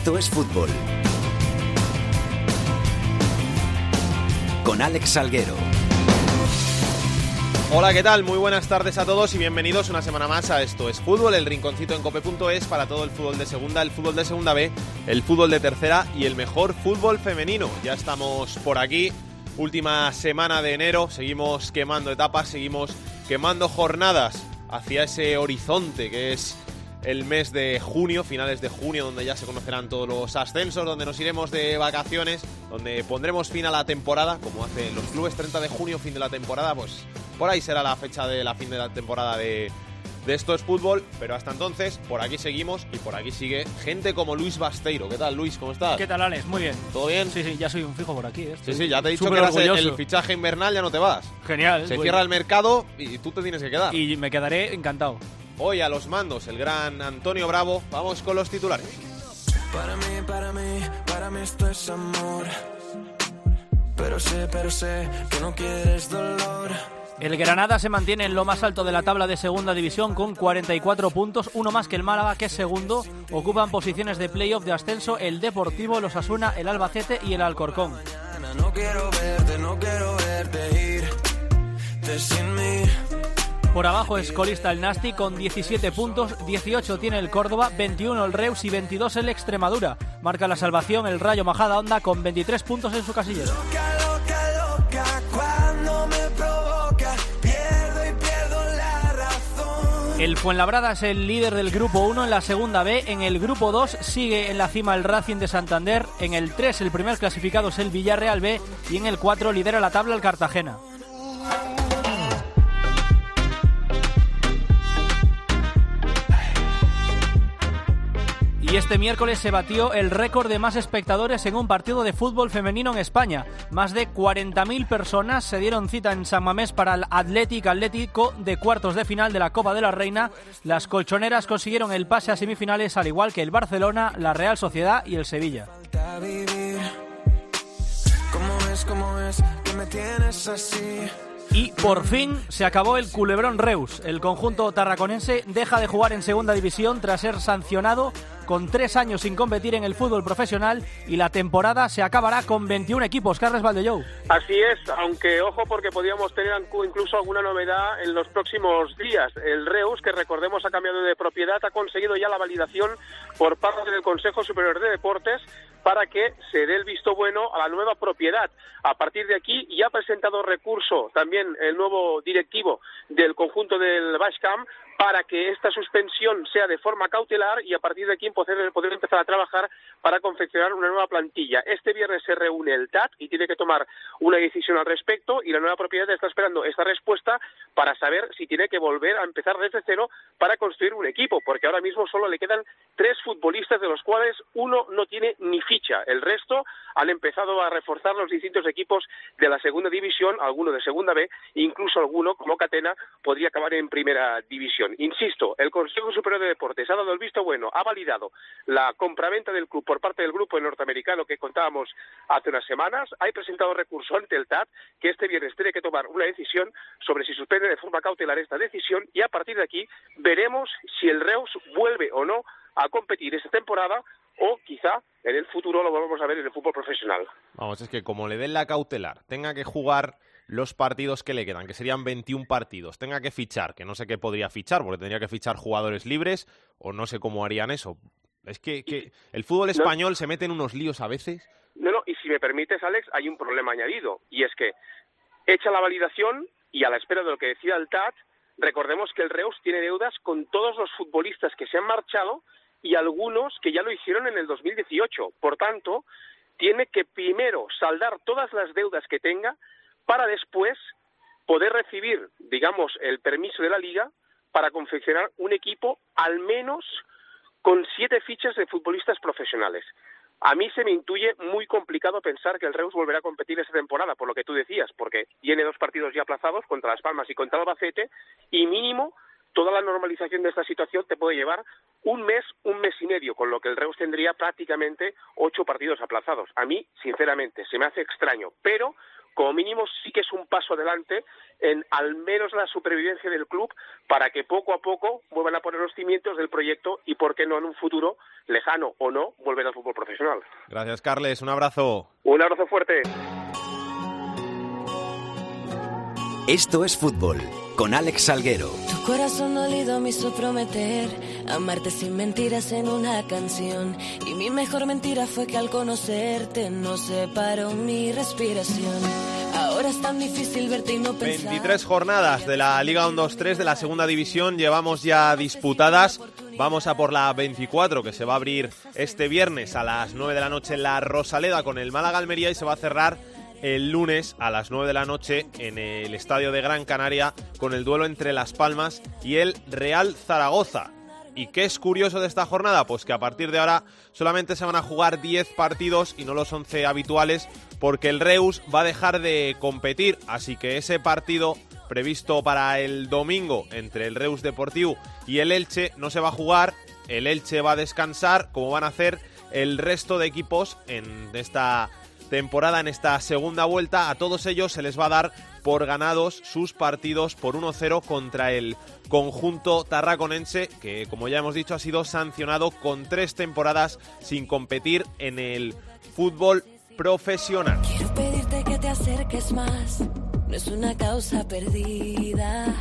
Esto es fútbol. Con Alex Salguero. Hola, ¿qué tal? Muy buenas tardes a todos y bienvenidos una semana más a Esto es Fútbol, el rinconcito en cope.es para todo el fútbol de segunda, el fútbol de segunda B, el fútbol de tercera y el mejor fútbol femenino. Ya estamos por aquí, última semana de enero, seguimos quemando etapas, seguimos quemando jornadas hacia ese horizonte que es el mes de junio, finales de junio, donde ya se conocerán todos los ascensos, donde nos iremos de vacaciones, donde pondremos fin a la temporada, como hacen los clubes, 30 de junio, fin de la temporada, pues por ahí será la fecha de la fin de la temporada de, de Esto es Fútbol, pero hasta entonces, por aquí seguimos y por aquí sigue gente como Luis Basteiro. ¿Qué tal, Luis? ¿Cómo estás? ¿Qué tal, Alex? Muy bien. ¿Todo bien? Sí, sí, ya soy un fijo por aquí. ¿eh? Sí, sí, ya te he dicho que eras el fichaje invernal, ya no te vas. Genial. Se cierra el mercado y tú te tienes que quedar. Y me quedaré encantado. Hoy a los mandos el gran Antonio Bravo. Vamos con los titulares. Para mí, para mí, para mí esto es amor. Pero sé, pero sé que no quieres dolor. El Granada se mantiene en lo más alto de la tabla de segunda división con 44 puntos, uno más que el Málaga, que es segundo. Ocupan posiciones de playoff de ascenso el Deportivo, los Asuna, el Albacete y el Alcorcón. No quiero verte, no quiero verte irte sin mí. Por abajo es colista el Nasti con 17 puntos, 18 tiene el Córdoba, 21 el Reus y 22 el Extremadura. Marca la salvación el Rayo Majada Onda con 23 puntos en su casillero. El Fuenlabrada es el líder del grupo 1 en la segunda B. En el grupo 2 sigue en la cima el Racing de Santander. En el 3 el primer clasificado es el Villarreal B. Y en el 4 lidera la tabla el Cartagena. Y este miércoles se batió el récord de más espectadores en un partido de fútbol femenino en España. Más de 40.000 personas se dieron cita en San Mamés para el Athletic Atlético de cuartos de final de la Copa de la Reina. Las colchoneras consiguieron el pase a semifinales al igual que el Barcelona, la Real Sociedad y el Sevilla. Y por fin se acabó el culebrón Reus. El conjunto tarraconense deja de jugar en segunda división tras ser sancionado con tres años sin competir en el fútbol profesional y la temporada se acabará con 21 equipos. Carles Valdellou. Así es, aunque ojo porque podríamos tener incluso alguna novedad en los próximos días. El Reus, que recordemos ha cambiado de propiedad, ha conseguido ya la validación por parte del Consejo Superior de Deportes para que se dé el visto bueno a la nueva propiedad. A partir de aquí ya ha presentado recurso también el nuevo directivo del conjunto del Bashcam para que esta suspensión sea de forma cautelar y a partir de aquí poder, poder empezar a trabajar para confeccionar una nueva plantilla. Este viernes se reúne el TAT y tiene que tomar una decisión al respecto y la nueva propiedad está esperando esta respuesta para saber si tiene que volver a empezar desde cero para construir un equipo, porque ahora mismo solo le quedan tres futbolistas de los cuales uno no tiene ni ficha. El resto han empezado a reforzar los distintos equipos de la segunda división, alguno de segunda B, incluso alguno, como Catena, podría acabar en primera división. Insisto, el Consejo Superior de Deportes ha dado el visto bueno, ha validado la compraventa del club por parte del grupo norteamericano que contábamos hace unas semanas, ha presentado recurso ante el TAT, que este viernes tiene que tomar una decisión sobre si suspende de forma cautelar esta decisión y a partir de aquí veremos si el Reus vuelve o no a competir esta temporada o quizá en el futuro lo volvamos a ver en el fútbol profesional. Vamos, es que como le den la cautelar, tenga que jugar los partidos que le quedan, que serían 21 partidos, tenga que fichar, que no sé qué podría fichar, porque tendría que fichar jugadores libres, o no sé cómo harían eso. Es que, que el fútbol español se mete en unos líos a veces. No, no, y si me permites, Alex, hay un problema añadido, y es que hecha la validación y a la espera de lo que decida el TAT, recordemos que el Reus tiene deudas con todos los futbolistas que se han marchado y algunos que ya lo hicieron en el 2018. Por tanto, tiene que primero saldar todas las deudas que tenga para después poder recibir, digamos, el permiso de la liga para confeccionar un equipo al menos con siete fichas de futbolistas profesionales. A mí se me intuye muy complicado pensar que el Reus volverá a competir esa temporada, por lo que tú decías, porque tiene dos partidos ya aplazados contra Las Palmas y contra Albacete, y mínimo toda la normalización de esta situación te puede llevar un mes, un mes y medio, con lo que el Reus tendría prácticamente ocho partidos aplazados. A mí, sinceramente, se me hace extraño, pero como mínimo sí que es un paso adelante en al menos la supervivencia del club para que poco a poco vuelvan a poner los cimientos del proyecto y, por qué no, en un futuro lejano o no, vuelven al fútbol profesional. Gracias, Carles. Un abrazo. Un abrazo fuerte. Esto es fútbol con Alex Salguero. Tu corazón dolido me hizo prometer amarte sin mentiras en una canción. Y mi mejor mentira fue que al conocerte no separó mi respiración. Ahora es tan difícil verte y no pensar. 23 jornadas de la Liga 1-2-3 de la segunda división llevamos ya disputadas. Vamos a por la 24 que se va a abrir este viernes a las 9 de la noche en la Rosaleda con el Málaga Almería y se va a cerrar el lunes a las 9 de la noche en el estadio de Gran Canaria con el duelo entre Las Palmas y el Real Zaragoza. ¿Y qué es curioso de esta jornada? Pues que a partir de ahora solamente se van a jugar 10 partidos y no los 11 habituales porque el Reus va a dejar de competir. Así que ese partido previsto para el domingo entre el Reus Deportivo y el Elche no se va a jugar. El Elche va a descansar como van a hacer el resto de equipos en esta temporada en esta segunda vuelta. A todos ellos se les va a dar por ganados sus partidos por 1-0 contra el conjunto tarraconense, que como ya hemos dicho ha sido sancionado con tres temporadas sin competir en el fútbol profesional. Quiero pedirte que te acerques más, no es una causa perdida.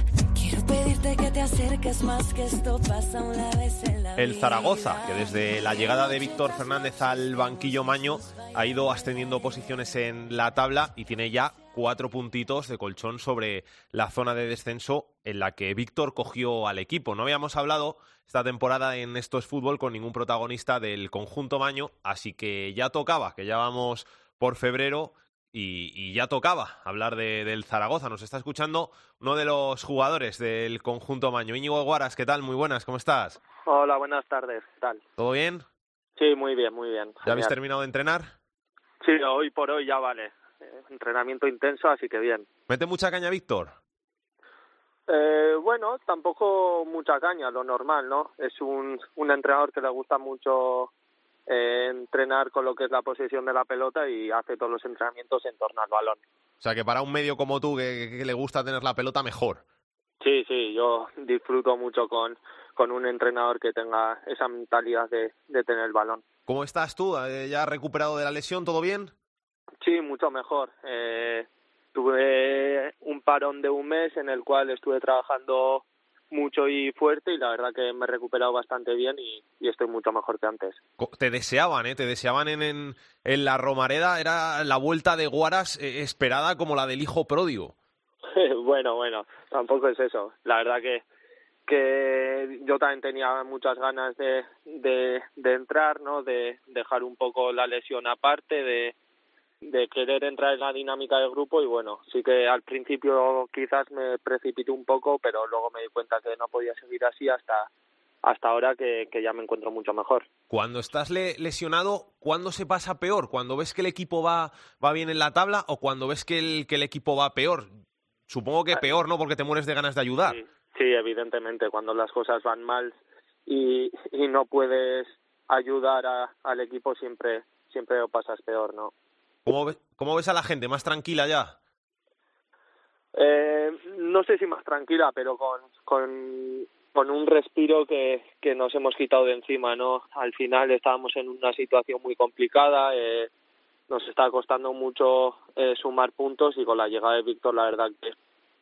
Quiero pedirte que te acerques más, que esto pasa una vez en la El. Zaragoza, que desde la llegada de Víctor Fernández al banquillo Maño ha ido ascendiendo posiciones en la tabla y tiene ya cuatro puntitos de colchón sobre la zona de descenso en la que Víctor cogió al equipo. No habíamos hablado esta temporada en Esto es Fútbol con ningún protagonista del conjunto Maño, así que ya tocaba, que ya vamos por febrero y, y ya tocaba hablar de- del Zaragoza. Nos está escuchando uno de los jugadores del conjunto Maño. Íñigo Guaras, ¿qué tal? Muy buenas, ¿cómo estás? Hola, buenas tardes. ¿Qué tal? ¿Todo bien? Sí, muy bien, muy bien. ¿Ya habéis terminado de entrenar? Sí, hoy por hoy ya vale. Eh, entrenamiento intenso, así que bien. ¿Mete mucha caña Víctor? Eh, bueno, tampoco mucha caña, lo normal, ¿no? Es un, un entrenador que le gusta mucho eh, entrenar con lo que es la posición de la pelota y hace todos los entrenamientos en torno al balón. O sea, que para un medio como tú, que, que le gusta tener la pelota, mejor. Sí, sí, yo disfruto mucho con, con un entrenador que tenga esa mentalidad de, de tener el balón. ¿Cómo estás tú? Eh, ¿Ya recuperado de la lesión? ¿Todo bien? Sí, mucho mejor. Eh, tuve un parón de un mes en el cual estuve trabajando mucho y fuerte y la verdad que me he recuperado bastante bien y, y estoy mucho mejor que antes. Te deseaban, ¿eh? Te deseaban en, en, en la Romareda. Era la vuelta de Guaras eh, esperada como la del hijo pródigo. bueno, bueno, tampoco es eso. La verdad que que yo también tenía muchas ganas de, de, de entrar, ¿no? De dejar un poco la lesión aparte, de, de querer entrar en la dinámica del grupo y bueno, sí que al principio quizás me precipité un poco, pero luego me di cuenta que no podía seguir así hasta hasta ahora que, que ya me encuentro mucho mejor. Cuando estás le- lesionado, ¿cuándo se pasa peor? ¿Cuando ves que el equipo va, va bien en la tabla o cuando ves que el, que el equipo va peor? Supongo que peor, ¿no? Porque te mueres de ganas de ayudar. Sí, sí, evidentemente, cuando las cosas van mal y, y no puedes ayudar a- al equipo siempre siempre lo pasas peor, ¿no? ¿Cómo, ve- ¿Cómo ves a la gente? ¿Más tranquila ya? Eh, no sé si más tranquila, pero con, con, con un respiro que, que nos hemos quitado de encima, ¿no? Al final estábamos en una situación muy complicada, eh, nos está costando mucho eh, sumar puntos y con la llegada de Víctor la verdad que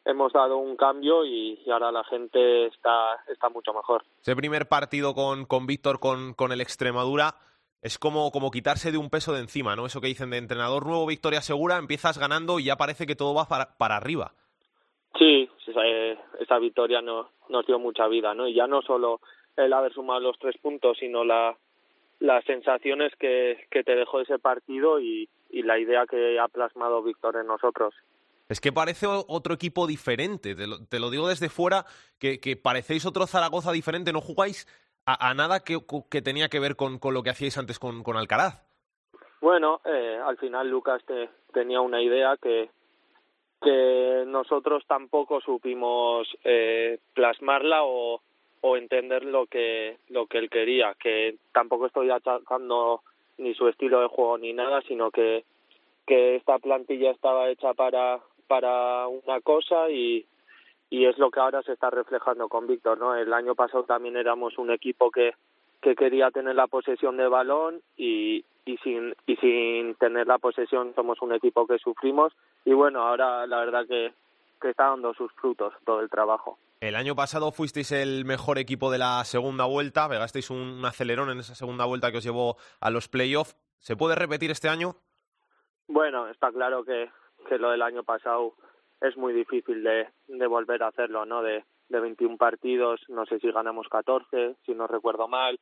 hemos dado un cambio y, y ahora la gente está, está mucho mejor. Ese primer partido con, con Víctor, con, con el Extremadura, es como, como quitarse de un peso de encima, ¿no? Eso que dicen de entrenador nuevo, victoria segura, empiezas ganando y ya parece que todo va para, para arriba. Sí, esa, eh, esa victoria no, nos dio mucha vida, ¿no? Y ya no solo el haber sumado los tres puntos, sino la, las sensaciones que, que te dejó ese partido y, y la idea que ha plasmado Víctor en nosotros. Es que parece otro equipo diferente, te lo, te lo digo desde fuera, que, que parecéis otro Zaragoza diferente, no jugáis a, a nada que, que tenía que ver con, con lo que hacíais antes con, con Alcaraz. Bueno, eh, al final Lucas te- tenía una idea que, que nosotros tampoco supimos eh, plasmarla o, o entender lo que lo que él quería que tampoco estoy achacando ni su estilo de juego ni nada sino que que esta plantilla estaba hecha para para una cosa y y es lo que ahora se está reflejando con Víctor no el año pasado también éramos un equipo que que quería tener la posesión de balón y, y sin y sin tener la posesión somos un equipo que sufrimos y bueno ahora la verdad que que está dando sus frutos todo el trabajo el año pasado fuisteis el mejor equipo de la segunda vuelta, pegasteis un, acelerón en esa segunda vuelta que os llevó a los playoffs. ¿Se puede repetir este año? Bueno, está claro que, que lo del año pasado es muy difícil de, de volver a hacerlo, ¿no? De, de 21 partidos, no sé si ganamos 14, si no recuerdo mal,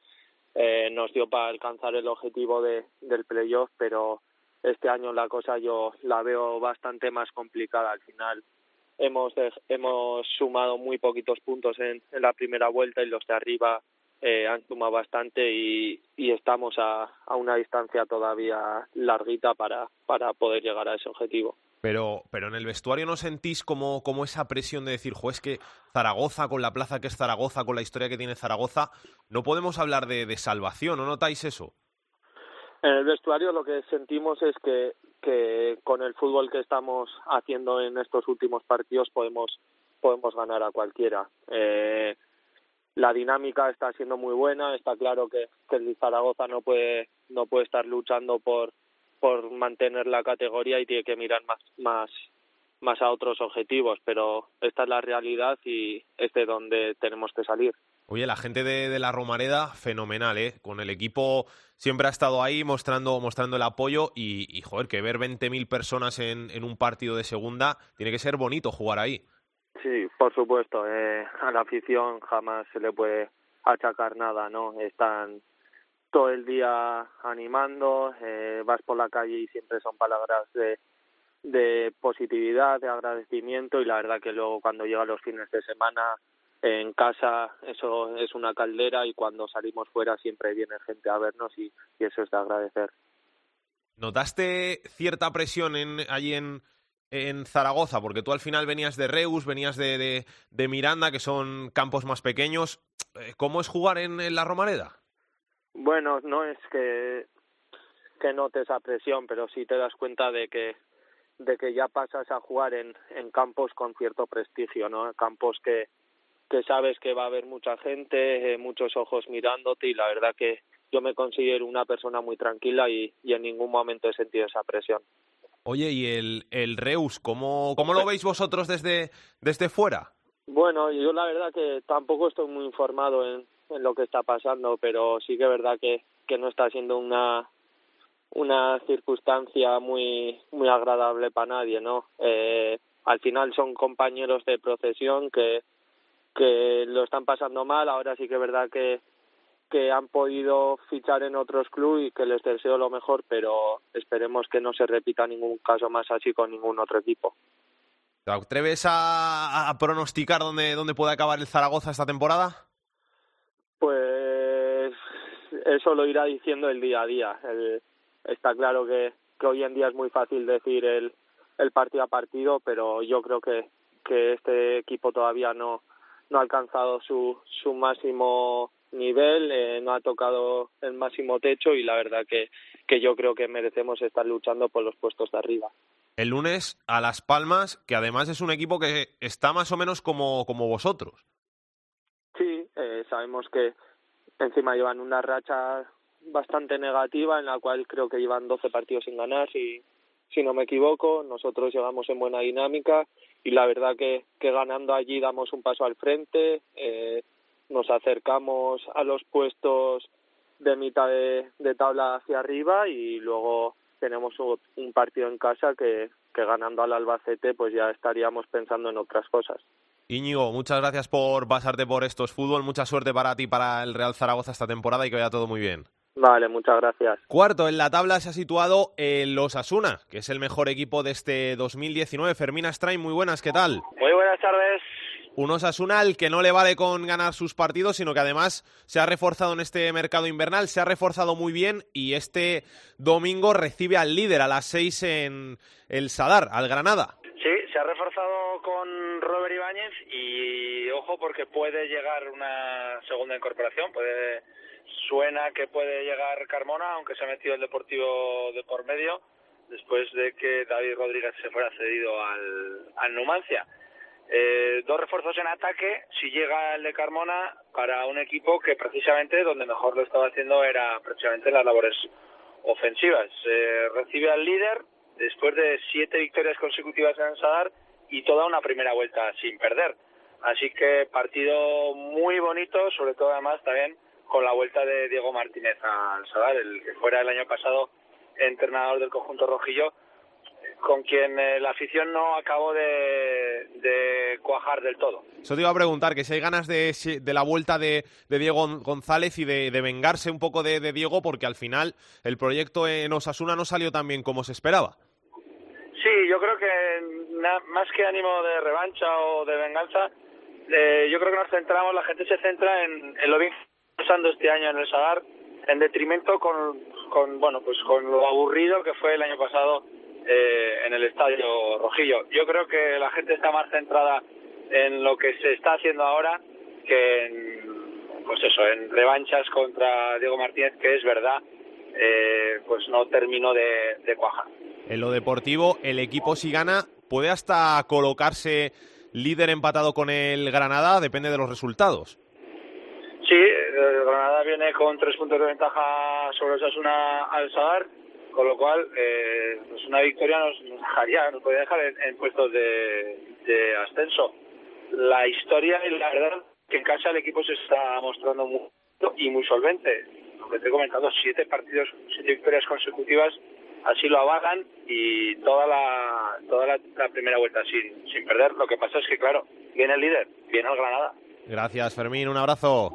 eh, nos dio para alcanzar el objetivo de, del playoff, pero este año la cosa yo la veo bastante más complicada al final hemos hemos sumado muy poquitos puntos en, en la primera vuelta y los de arriba eh, han sumado bastante y, estamos a, a una distancia todavía larguita para, para poder llegar a ese objetivo. Pero, pero en el vestuario no sentís como, como esa presión de decir, jo, es que Zaragoza, con la plaza que es Zaragoza, con la historia que tiene Zaragoza, no podemos hablar de, de salvación, ¿no notáis eso? En el vestuario lo que sentimos es que que con el fútbol que estamos haciendo en estos últimos partidos podemos podemos ganar a cualquiera. Eh, la dinámica está siendo muy buena, está claro que, que el Zaragoza no puede no puede estar luchando por por mantener la categoría y tiene que mirar más más más a otros objetivos, pero esta es la realidad y es de donde tenemos que salir. Oye, la gente de, de, la Romareda, fenomenal, ¿eh? Con el equipo siempre ha estado ahí mostrando, mostrando el apoyo y, y joder, que ver 20.000 personas en, en, un partido de segunda, tiene que ser bonito jugar ahí. Sí, por supuesto. Eh, a la afición jamás se le puede achacar nada, ¿no? Están todo el día animando, eh, vas por la calle y siempre son palabras de, positividad, de agradecimiento y la verdad que luego cuando llegan los fines de semana en casa eso es una caldera y cuando salimos fuera siempre viene gente a vernos y, eso es de agradecer. ¿Notaste cierta presión en, allí en, en Zaragoza? Porque tú al final venías de Reus, venías de, de, Miranda, que son campos más pequeños. ¿Cómo es jugar en, la Romareda? Bueno, no es que, que notes esa presión, pero sí te das cuenta de que de que ya pasas a jugar en, en campos con cierto prestigio, ¿no? Campos que, que sabes que va a haber mucha gente, eh, muchos ojos mirándote y la verdad que yo me considero una persona muy tranquila y, y en ningún momento he sentido esa presión. Oye, ¿y el, el Reus, cómo, cómo lo veis vosotros desde, desde fuera? Bueno, yo la verdad que tampoco estoy muy informado en, en lo que está pasando, pero sí que es verdad que, que no está siendo una una circunstancia muy muy agradable para nadie, ¿no? Eh, al final son compañeros de procesión que que lo están pasando mal, ahora sí que es verdad que que han podido fichar en otros clubes y que les deseo lo mejor, pero esperemos que no se repita ningún caso más así con ningún otro equipo. ¿Te atreves a, a pronosticar dónde, dónde puede acabar el Zaragoza esta temporada? Pues eso lo irá diciendo el día a día. El, está claro que, hoy en día es muy fácil decir el, el partido a partido, pero yo creo que, que este equipo todavía no, no ha alcanzado su, su máximo nivel, eh, no ha tocado el máximo techo y la verdad que, que yo creo que merecemos estar luchando por los puestos de arriba. El lunes a Las Palmas, que además es un equipo que está más o menos como, como vosotros. Eh, sabemos que encima llevan una racha bastante negativa en la cual creo que llevan 12 partidos sin ganar, si, si no me equivoco. Nosotros llegamos en buena dinámica y la verdad que, que ganando allí damos un paso al frente, eh, nos acercamos a los puestos de mitad de, de tabla hacia arriba y luego tenemos un partido en casa que, que ganando al Albacete pues ya estaríamos pensando en otras cosas. Íñigo, muchas gracias por pasarte por estos fútbol, mucha suerte para ti para el Real Zaragoza esta temporada y que vaya todo muy bien. Vale, muchas gracias. Cuarto, en la tabla se ha situado el Osasuna, que es el mejor equipo de este 2019. Fermina Strain, muy buenas, ¿qué tal? Muy buenas tardes. Un Osasuna al que no le vale con ganar sus partidos, sino que además se ha reforzado en este mercado invernal, se ha reforzado muy bien y este domingo recibe al líder a las seis en el Sadar, al Granada. Se ha reforzado con Robert Ibáñez y ojo porque puede llegar una segunda incorporación, puede suena que puede llegar Carmona, aunque se ha metido el Deportivo de por medio, después de que David Rodríguez se fuera cedido al, Numancia. Eh, dos refuerzos en ataque, si llega el de Carmona, para un equipo que precisamente donde mejor lo estaba haciendo era precisamente las labores ofensivas. Eh, recibe al líder después de siete victorias consecutivas en Sadar y toda una primera vuelta sin perder. Así que partido muy bonito, sobre todo además también con la vuelta de Diego Martínez al Sadar, el que fuera el año pasado entrenador del conjunto rojillo, con quien eh, la afición no acabó de, cuajar del todo. Eso te iba a preguntar, que si hay ganas de, de la vuelta de, de, Diego González y de vengarse un poco de, Diego, porque al final el proyecto en Osasuna no salió tan bien como se esperaba. Sí, yo creo que más que ánimo de revancha o de venganza, eh, yo creo que nos centramos, la gente se centra en, en lo bien pasando este año en el Sadar, en detrimento con, con, bueno, pues con lo aburrido que fue el año pasado eh, en el estadio Rojillo. Yo creo que la gente está más centrada en lo que se está haciendo ahora que en, pues eso, en revanchas contra Diego Martínez, que es verdad, eh, pues no terminó de, de cuajar. En lo deportivo, el equipo si gana puede hasta colocarse líder empatado con el Granada, depende de los resultados. Sí, el Granada viene con tres puntos de ventaja sobre Osasuna al Sadar con lo cual eh, pues una victoria nos, nos, dejaría, nos podría dejar en, en puestos de, de, ascenso. La historia y la verdad que en casa el equipo se está mostrando muy y muy solvente. Lo que te he comentado, siete partidos, siete victorias consecutivas, así lo avalan y toda la toda la, la primera vuelta sin, sin perder. Lo que pasa es que, claro, viene el líder, viene el Granada. Gracias, Fermín. Un abrazo.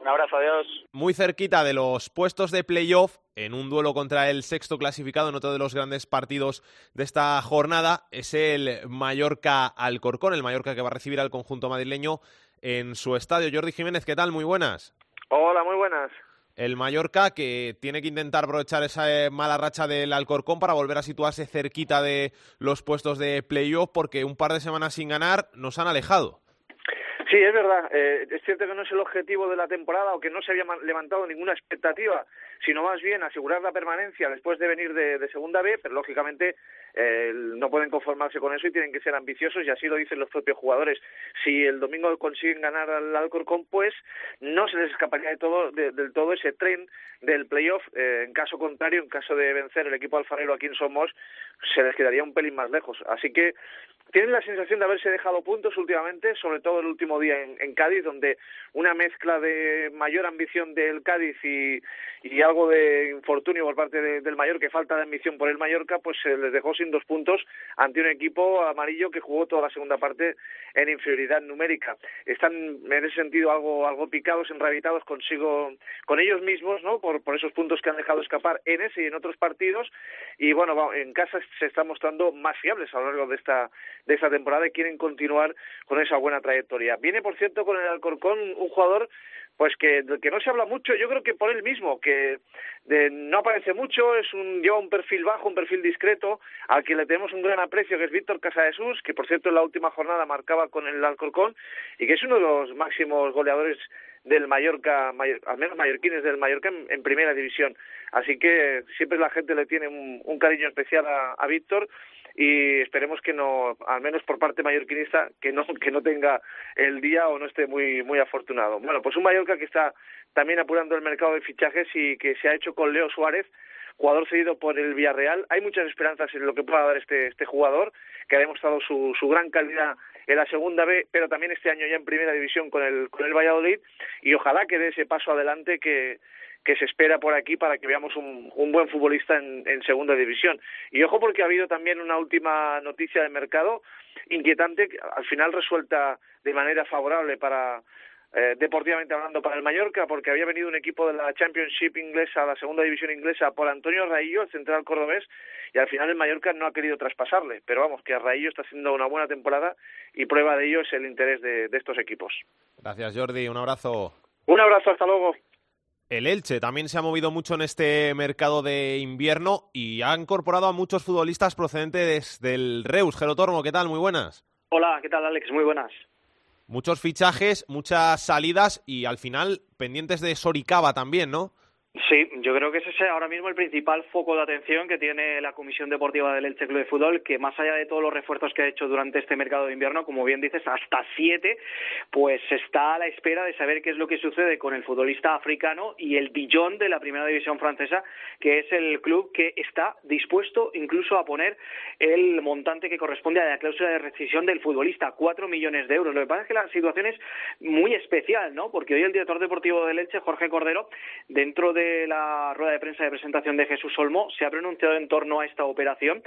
Un abrazo, adiós. Muy cerquita de los puestos de playoff, en un duelo contra el sexto clasificado en otro de los grandes partidos de esta jornada, es el Mallorca Alcorcón, el Mallorca que va a recibir al conjunto madrileño en su estadio. Jordi Jiménez, ¿qué tal? Muy buenas. Hola, muy buenas. El Mallorca que tiene que intentar aprovechar esa eh, mala racha del Alcorcón para volver a situarse cerquita de los puestos de playoff porque un par de semanas sin ganar nos han alejado. Sí, es verdad. Eh, es cierto que no es el objetivo de la temporada o que no se había levantado ninguna expectativa, sino más bien asegurar la permanencia después de venir de, Segunda B, pero lógicamente eh, no pueden conformarse con eso y tienen que ser ambiciosos y así lo dicen los propios jugadores. Si el domingo consiguen ganar al Alcorcón, pues no se les escaparía de todo, de, del todo ese tren del playoff. Eh, en caso contrario, en caso de vencer el equipo alfarero aquí en Somos, se les quedaría un pelín más lejos. Así que tienen la sensación de haberse dejado puntos últimamente, sobre todo el último día en, Cádiz, donde una mezcla de mayor ambición del Cádiz y, algo de infortunio por parte de, del que falta de ambición por el Mallorca, pues se les dejó sin dos puntos ante un equipo amarillo que jugó toda la segunda parte en inferioridad numérica. Están en ese sentido algo, algo picados, enrabitados consigo, con ellos mismos, ¿no? Por, por esos puntos que han dejado escapar en ese y en otros partidos. Y bueno, en casa se están mostrando más fiables a lo largo de esta de esta temporada y quieren continuar con esa buena trayectoria. Viene, por cierto, con el Alcorcón un jugador pues que, que no se habla mucho, yo creo que por él mismo, que de, no aparece mucho, es un, lleva un perfil bajo, un perfil discreto, al que le tenemos un gran aprecio, que es Víctor Casadesus, que por cierto en la última jornada marcaba con el Alcorcón, y que es uno de los máximos goleadores del Mallorca, mayor, al menos mallorquines del Mallorca en, primera división. Así que siempre la gente le tiene un, un cariño especial a Víctor y esperemos que no, al menos por parte mallorquinista, que no, que no tenga el día o no esté muy, muy afortunado. Bueno, pues un Mallorca que está también apurando el mercado de fichajes y que se ha hecho con Leo Suárez, jugador cedido por el Villarreal. Hay muchas esperanzas en lo que pueda dar este, este jugador, que ha demostrado su, su gran calidad en la segunda B, pero también este año ya en primera división con el, con el Valladolid, y ojalá que dé ese paso adelante que, que se espera por aquí para que veamos un, un buen futbolista en, en, segunda división. Y ojo porque ha habido también una última noticia de mercado inquietante, al final resuelta de manera favorable para eh, deportivamente hablando para el Mallorca, porque había venido un equipo de la Championship inglesa, la segunda división inglesa, por Antonio Raillo, el central cordobés, y al final el Mallorca no ha querido traspasarle. Pero vamos, que Raillo está haciendo una buena temporada y prueba de ello es el interés de, de estos equipos. Gracias, Jordi. Un abrazo. Un abrazo, hasta luego. El Elche también se ha movido mucho en este mercado de invierno y ha incorporado a muchos futbolistas procedentes del Reus. Gerotormo, ¿qué tal? Muy buenas. Hola, ¿qué tal Alex? Muy buenas. Muchos fichajes, muchas salidas y al final pendientes de Soricaba también, ¿no? Sí, yo creo que ese es ahora mismo el principal foco de atención que tiene la Comisión Deportiva del Elche Club de Fútbol, que más allá de todos los refuerzos que ha hecho durante este mercado de invierno, como bien dices, hasta siete, pues está a la espera de saber qué es lo que sucede con el futbolista africano y el billón de la primera división francesa, que es el club que está dispuesto incluso a poner el montante que corresponde a la cláusula de rescisión del futbolista, cuatro millones de euros. Lo que pasa es que la situación es muy especial, ¿no? Porque hoy el director deportivo del Elche, Jorge Cordero, dentro de la rueda de prensa de presentación de Jesús Olmo se ha pronunciado en torno a esta operación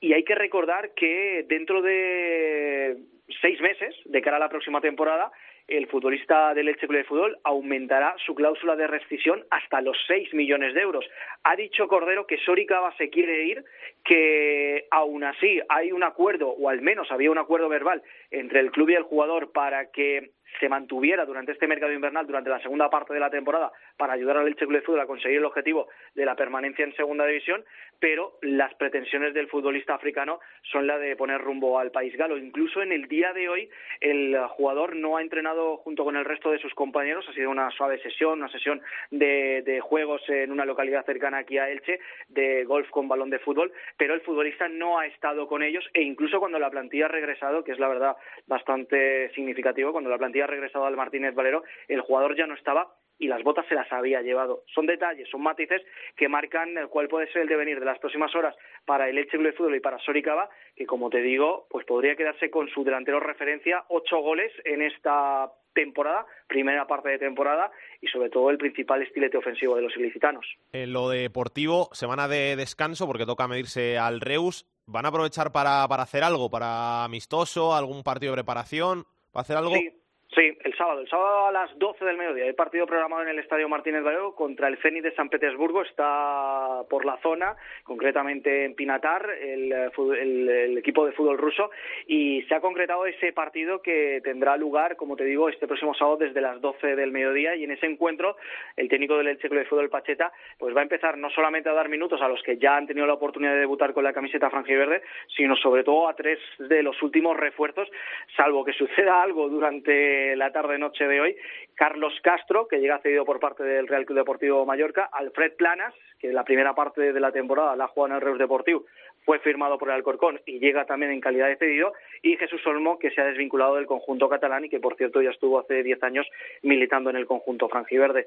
y hay que recordar que dentro de seis meses, de cara a la próxima temporada, el futbolista del Elche Club de Fútbol aumentará su cláusula de rescisión hasta los seis millones de euros. Ha dicho Cordero que Soricaba se quiere ir, que aún así hay un acuerdo, o al menos había un acuerdo verbal entre el club y el jugador para que se mantuviera durante este mercado invernal, durante la segunda parte de la temporada, para ayudar al Elche Club de Fútbol a conseguir el objetivo de la permanencia en segunda división, pero las pretensiones del futbolista africano son la de poner rumbo al país galo. Incluso en el día de hoy, el jugador no ha entrenado junto con el resto de sus compañeros, ha sido una suave sesión, una sesión de, de juegos en una localidad cercana aquí a Elche, de golf con balón de fútbol, pero el futbolista no ha estado con ellos. E incluso cuando la plantilla ha regresado, que es la verdad bastante significativo, cuando la plantilla ha regresado al Martínez Valero, el jugador ya no estaba y las botas se las había llevado. Son detalles, son matices que marcan cuál puede ser el devenir de las próximas horas para el Elche de Fútbol y para Soricaba, que como te digo, pues podría quedarse con su delantero referencia, ocho goles en esta temporada, primera parte de temporada y sobre todo el principal estilete ofensivo de los ilicitanos. En lo deportivo, semana de descanso porque toca medirse al Reus. ¿Van a aprovechar para, para hacer algo, para amistoso, algún partido de preparación? ¿Va a hacer algo? Sí. Sí, el sábado. El sábado a las 12 del mediodía. Hay partido programado en el Estadio Martínez Valero contra el Zenit de San Petersburgo. Está por la zona, concretamente en Pinatar, el, el, equipo de fútbol ruso. Y se ha concretado ese partido que tendrá lugar, como te digo, este próximo sábado desde las 12 del mediodía. Y en ese encuentro, el técnico del Elche de Fútbol Pacheta pues va a empezar no solamente a dar minutos a los que ya han tenido la oportunidad de debutar con la camiseta verde, sino sobre todo a tres de los últimos refuerzos, salvo que suceda algo durante la tarde-noche de hoy, Carlos Castro, que llega cedido por parte del Real Club Deportivo Mallorca, Alfred Planas, que en la primera parte de la temporada la juega en el Reus Deportivo, fue firmado por el Alcorcón y llega también en calidad de cedido, y Jesús Olmo, que se ha desvinculado del conjunto catalán y que, por cierto, ya estuvo hace diez años militando en el conjunto franjiverde.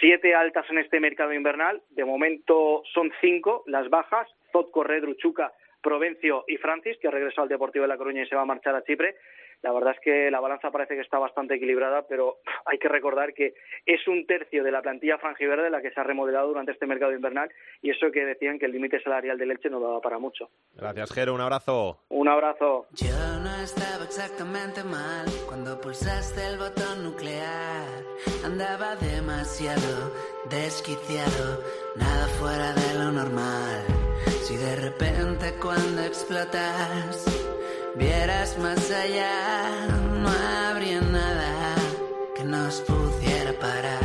Siete altas en este mercado invernal, de momento son cinco las bajas, Zot Corredru, Chuca, Provencio y Francis, que ha regresado al Deportivo de La Coruña y se va a marchar a Chipre. La verdad es que la balanza parece que está bastante equilibrada, pero hay que recordar que es un tercio de la plantilla franjiverde la que se ha remodelado durante este mercado invernal y eso que decían que el límite salarial del Elche no daba para mucho. Gracias, Jero. Un abrazo. Un abrazo. Yo no estaba exactamente mal cuando pulsaste el botón nuclear. Andaba demasiado desquiciado, nada fuera de lo normal. Si de repente cuando explotas vieras más allá, no habría nada que nos pudiera parar.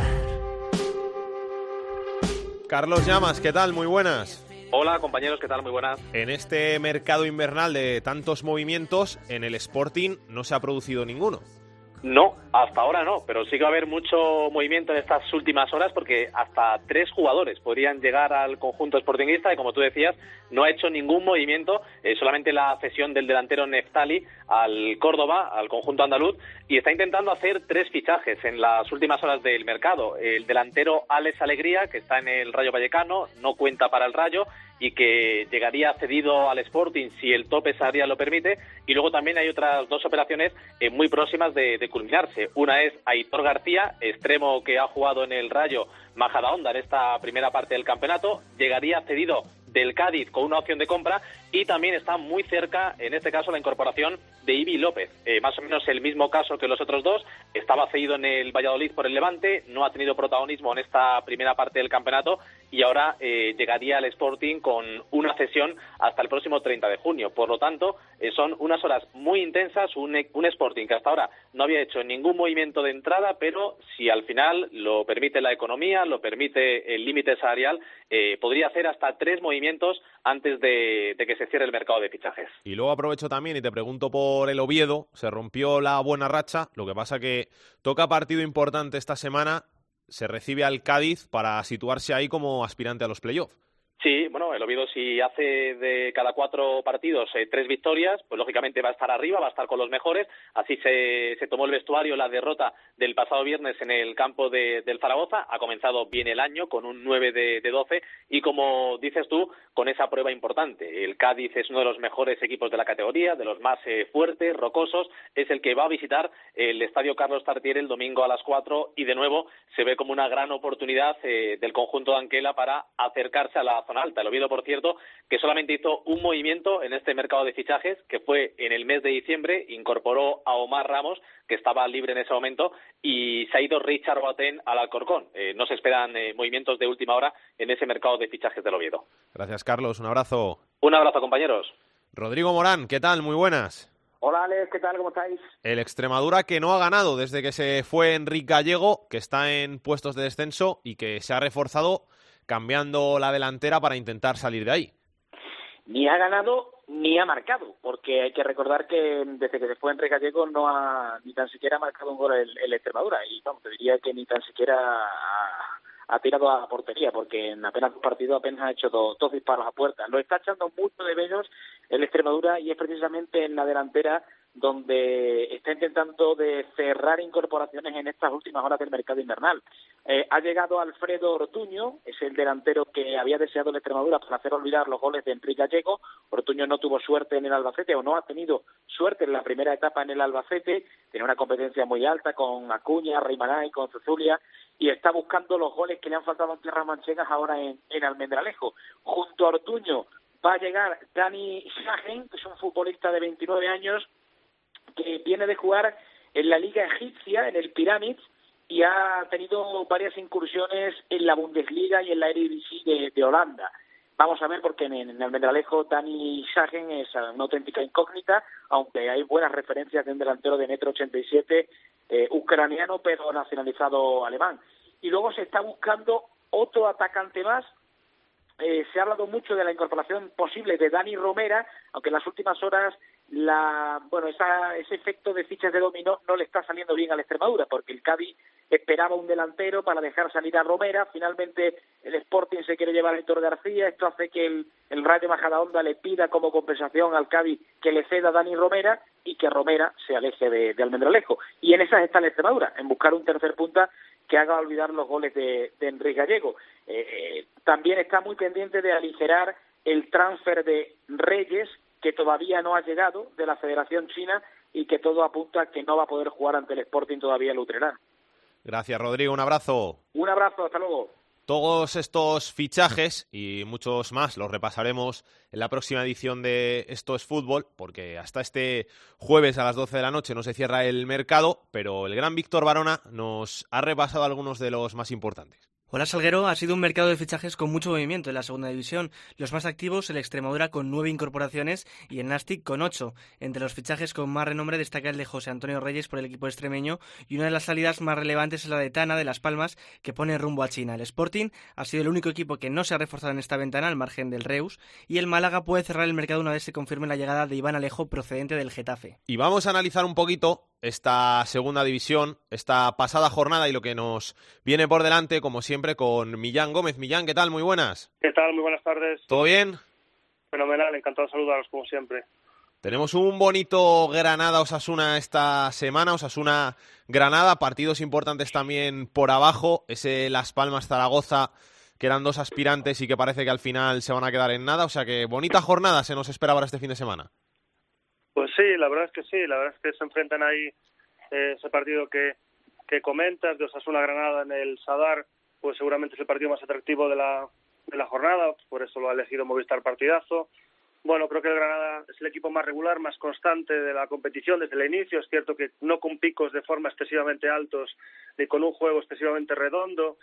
Carlos Llamas, ¿qué tal? Muy buenas. Hola compañeros, ¿qué tal? Muy buenas. En este mercado invernal de tantos movimientos, en el Sporting no se ha producido ninguno. No, hasta ahora no, pero sí que va a haber mucho movimiento en estas últimas horas porque hasta tres jugadores podrían llegar al conjunto sportingista y como tú decías, no ha hecho ningún movimiento, eh, solamente la cesión del delantero Neftali al Córdoba, al conjunto andaluz, y está intentando hacer tres fichajes en las últimas horas del mercado. El delantero Alex Alegría, que está en el Rayo Vallecano, no cuenta para el Rayo, y que llegaría cedido al Sporting si el tope salarial lo permite. Y luego también hay otras dos operaciones eh, muy próximas de, culminarse. Una es Aitor García, extremo que ha jugado en el Rayo Majadahonda en esta primera parte del campeonato. Llegaría cedido del Cádiz con una opción de compra y también está muy cerca, en este caso, la incorporación de Ibi López. Eh, más o menos el mismo caso que los otros dos. Estaba cedido en el Valladolid por el Levante, no ha tenido protagonismo en esta primera parte del campeonato y ahora eh, llegaría al Sporting con una cesión hasta el próximo 30 de junio. Por lo tanto, eh, son unas horas muy intensas, un, un, Sporting que hasta ahora no había hecho ningún movimiento de entrada, pero si al final lo permite la economía, lo permite el límite salarial, eh, podría hacer hasta tres movimientos antes de, de que se cierre el mercado de fichajes. Y luego aprovecho también y te pregunto por el Oviedo, se rompió la buena racha, lo que pasa que toca partido importante esta semana se recibe al Cádiz para situarse ahí como aspirante a los playoffs. Sí, bueno, el Oviedo si hace de cada cuatro partidos eh, tres victorias, pues lógicamente va a estar arriba, va a estar con los mejores. Así se, se tomó el vestuario la derrota del pasado viernes en el campo de, del Zaragoza. Ha comenzado bien el año con un 9 de, de 12 y como dices tú, con esa prueba importante. El Cádiz es uno de los mejores equipos de la categoría, de los más eh, fuertes, rocosos. Es el que va a visitar el Estadio Carlos Tartiere el domingo a las cuatro y de nuevo se ve como una gran oportunidad eh, del conjunto de Anquela para acercarse a la zona alta. El Oviedo, por cierto, que solamente hizo un movimiento en este mercado de fichajes, que fue en el mes de diciembre, incorporó a Omar Ramos, que estaba libre en ese momento, y se ha ido Richard Boateng al Alcorcón. Eh, no se esperan eh, movimientos de última hora en ese mercado de fichajes del Oviedo. Gracias, Carlos. Un abrazo. Un abrazo, compañeros. Rodrigo Morán, ¿qué tal? Muy buenas. Hola Alex, ¿qué tal? ¿Cómo estáis? El Extremadura que no ha ganado desde que se fue Enrique Gallego, que está en puestos de descenso y que se ha reforzado cambiando la delantera para intentar salir de ahí. Ni ha ganado ni ha marcado, porque hay que recordar que desde que se fue Enrique Gallego no ha ni tan siquiera ha marcado un gol el, Extremadura y vamos, te diría que ni tan siquiera ha, tirado a portería, porque en apenas un partido apenas ha hecho dos disparos a puerta. Lo está echando mucho de menos el Extremadura y es precisamente en la delantera donde está intentando de cerrar incorporaciones en estas últimas horas del mercado invernal. Eh, ha llegado Alfredo Ortuño, es el delantero que había deseado la Extremadura para hacer olvidar los goles de Enrique Gallego. Ortuño no tuvo suerte en el Albacete o no ha tenido suerte en la primera etapa en el Albacete. Tiene una competencia muy alta con Acuña, Reimanay, con Cezulia y está buscando los goles que le han faltado en tierras manchegas ahora en, en Almendralejo. Junto a Ortuño va a llegar Dani Sagen, que es un futbolista de 29 años que viene de jugar en la liga egipcia, en el Pyramids, y ha tenido varias incursiones en la Bundesliga y en la Eredivisie de, Holanda. Vamos a ver porque en, en el Mendralejo Dani Sagen es una auténtica incógnita, aunque hay buenas referencias de un delantero de metro 87 eh, ucraniano pero nacionalizado alemán. Y luego se está buscando otro atacante más. Eh, se ha hablado mucho de la incorporación posible de Dani Romera, aunque en las últimas horas la bueno esa, ese efecto de fichas de dominó no le está saliendo bien a la Extremadura porque el Cádiz esperaba un delantero para dejar salir a Romera. Finalmente el Sporting se quiere llevar a Héctor García. Esto hace que el, el Rayo Majadahonda le pida como compensación al Cádiz que le ceda a Dani Romera y que Romera se aleje de, de Almendralejo. Y en esas está la Extremadura en buscar un tercer punta que haga olvidar los goles de, de Enrique Gallego. Eh, también está muy pendiente de aligerar el transfer de Reyes que todavía no ha llegado de la Federación China y que todo apunta a que no va a poder jugar ante el Sporting todavía el Utrerán. Gracias, Rodrigo. Un abrazo. Un abrazo, hasta luego. Todos estos fichajes y muchos más los repasaremos en la próxima edición de Esto es Fútbol, porque hasta este jueves a las 12 de la noche no se cierra el mercado, pero el gran Víctor Barona nos ha repasado algunos de los más importantes. Hola Salguero, ha sido un mercado de fichajes con mucho movimiento en la segunda división. Los más activos, el Extremadura con nueve incorporaciones y el Nastic con ocho. Entre los fichajes con más renombre destaca el de José Antonio Reyes por el equipo extremeño y una de las salidas más relevantes es la de Tana de Las Palmas que pone rumbo a China. El Sporting ha sido el único equipo que no se ha reforzado en esta ventana al margen del Reus y el Málaga puede cerrar el mercado una vez se confirme la llegada de Iván Alejo procedente del Getafe. Y vamos a analizar un poquito esta segunda división, esta pasada jornada y lo que nos viene por delante, como siempre, con Millán Gómez. Millán, ¿qué tal? Muy buenas. ¿Qué tal? Muy buenas tardes. ¿Todo bien? Fenomenal, encantado de saludaros como siempre. Tenemos un bonito Granada-Osasuna esta semana, Osasuna-Granada, partidos importantes también por abajo, ese Las Palmas-Zaragoza, que eran dos aspirantes y que parece que al final se van a quedar en nada, o sea que bonita jornada se nos espera para este fin de semana. Pues sí, la verdad es que sí, la verdad es que se enfrentan ahí eh, ese partido que, que comentas de Osasuna Granada en el Sadar, pues seguramente es el partido más atractivo de la, de la jornada, por eso lo ha elegido Movistar Partidazo. bueno, creo que el Granada es el equipo más regular, más constante de la competición desde el inicio. Es cierto que no con picos de forma excesivamente altos ni con un juego excesivamente redondo,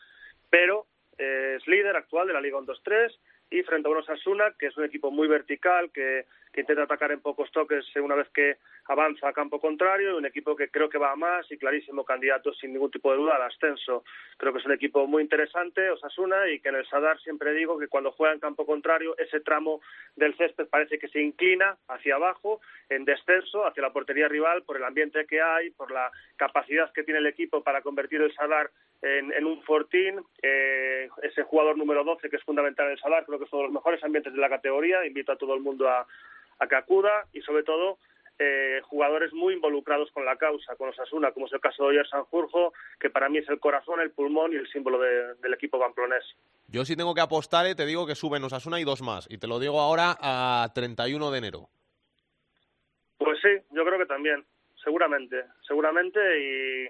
pero eh, es líder actual de la Liga 1-2-3 y frente a un Osasuna, que es un equipo muy vertical, que, intenta atacar en pocos toques una vez que avanza a campo contrario, un equipo que creo que va a más y clarísimo candidato sin ningún tipo de duda al ascenso. Creo que es un equipo muy interesante, Osasuna, y que en el Sadar siempre digo que cuando juega en campo contrario, ese tramo del césped parece que se inclina hacia abajo, en descenso, hacia la portería rival, por el ambiente que hay, por la capacidad que tiene el equipo para convertir el Sadar en, un fortín, eh, ese jugador número 12 que es fundamental en el Sadar, creo que es uno de los mejores ambientes de la categoría, invito a todo el mundo a, a que acuda y sobre todo eh, jugadores muy involucrados con la causa, con Osasuna, como es el caso de Oyer Sanjurjo, que para mí es el corazón, el pulmón y el símbolo del equipo pamplonés. Yo si tengo que apostar, eh, te digo que suben Osasuna y dos más, y te lo digo ahora a 31 de enero. Pues sí, yo creo que también, seguramente, seguramente, y,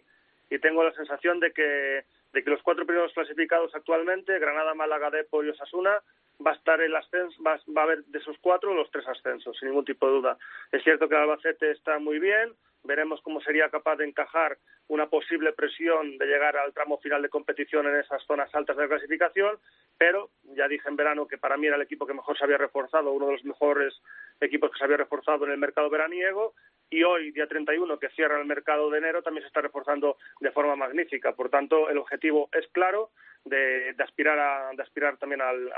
y tengo la sensación de que, de que los cuatro primeros clasificados actualmente, Granada, Málaga, Depo y Osasuna, va a estar el ascenso, va, a haber de esos cuatro los tres ascensos, sin ningún tipo de duda. Es cierto que el Albacete está muy bien, veremos cómo sería capaz de encajar una posible presión de llegar al tramo final de competición en esas zonas altas de clasificación, pero ya dije en verano que para mí era el equipo que mejor se había reforzado, uno de los mejores equipos que se había reforzado en el mercado veraniego, y hoy, día 31, que cierra el mercado de enero, también se está reforzando de forma magnífica. Por tanto, el objetivo es claro de, aspirar a, de aspirar también al,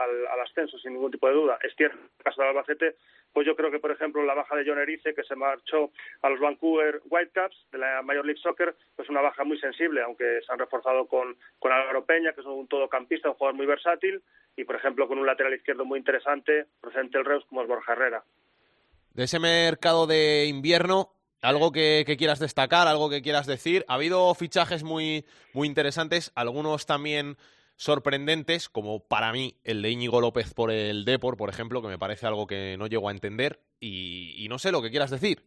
ascenso, sin ningún tipo de duda. Es cierto, en el caso del Albacete, pues yo creo que, por ejemplo, la baja de John Erice, que se marchó a los Vancouver Whitecaps de la Major League Soccer, pues una baja muy sensible, aunque se han reforzado con, con Álvaro Peña, que es un todocampista, un jugador muy versátil, y, por ejemplo, con un lateral izquierdo muy interesante, procedente del Reus, como es Borja Herrera de ese mercado de invierno, algo que, quieras destacar, algo que quieras decir. Ha habido fichajes muy, muy interesantes, algunos también sorprendentes, como para mí el de Íñigo López por el Depor, por ejemplo, que me parece algo que no llego a entender. Y, no sé lo que quieras decir.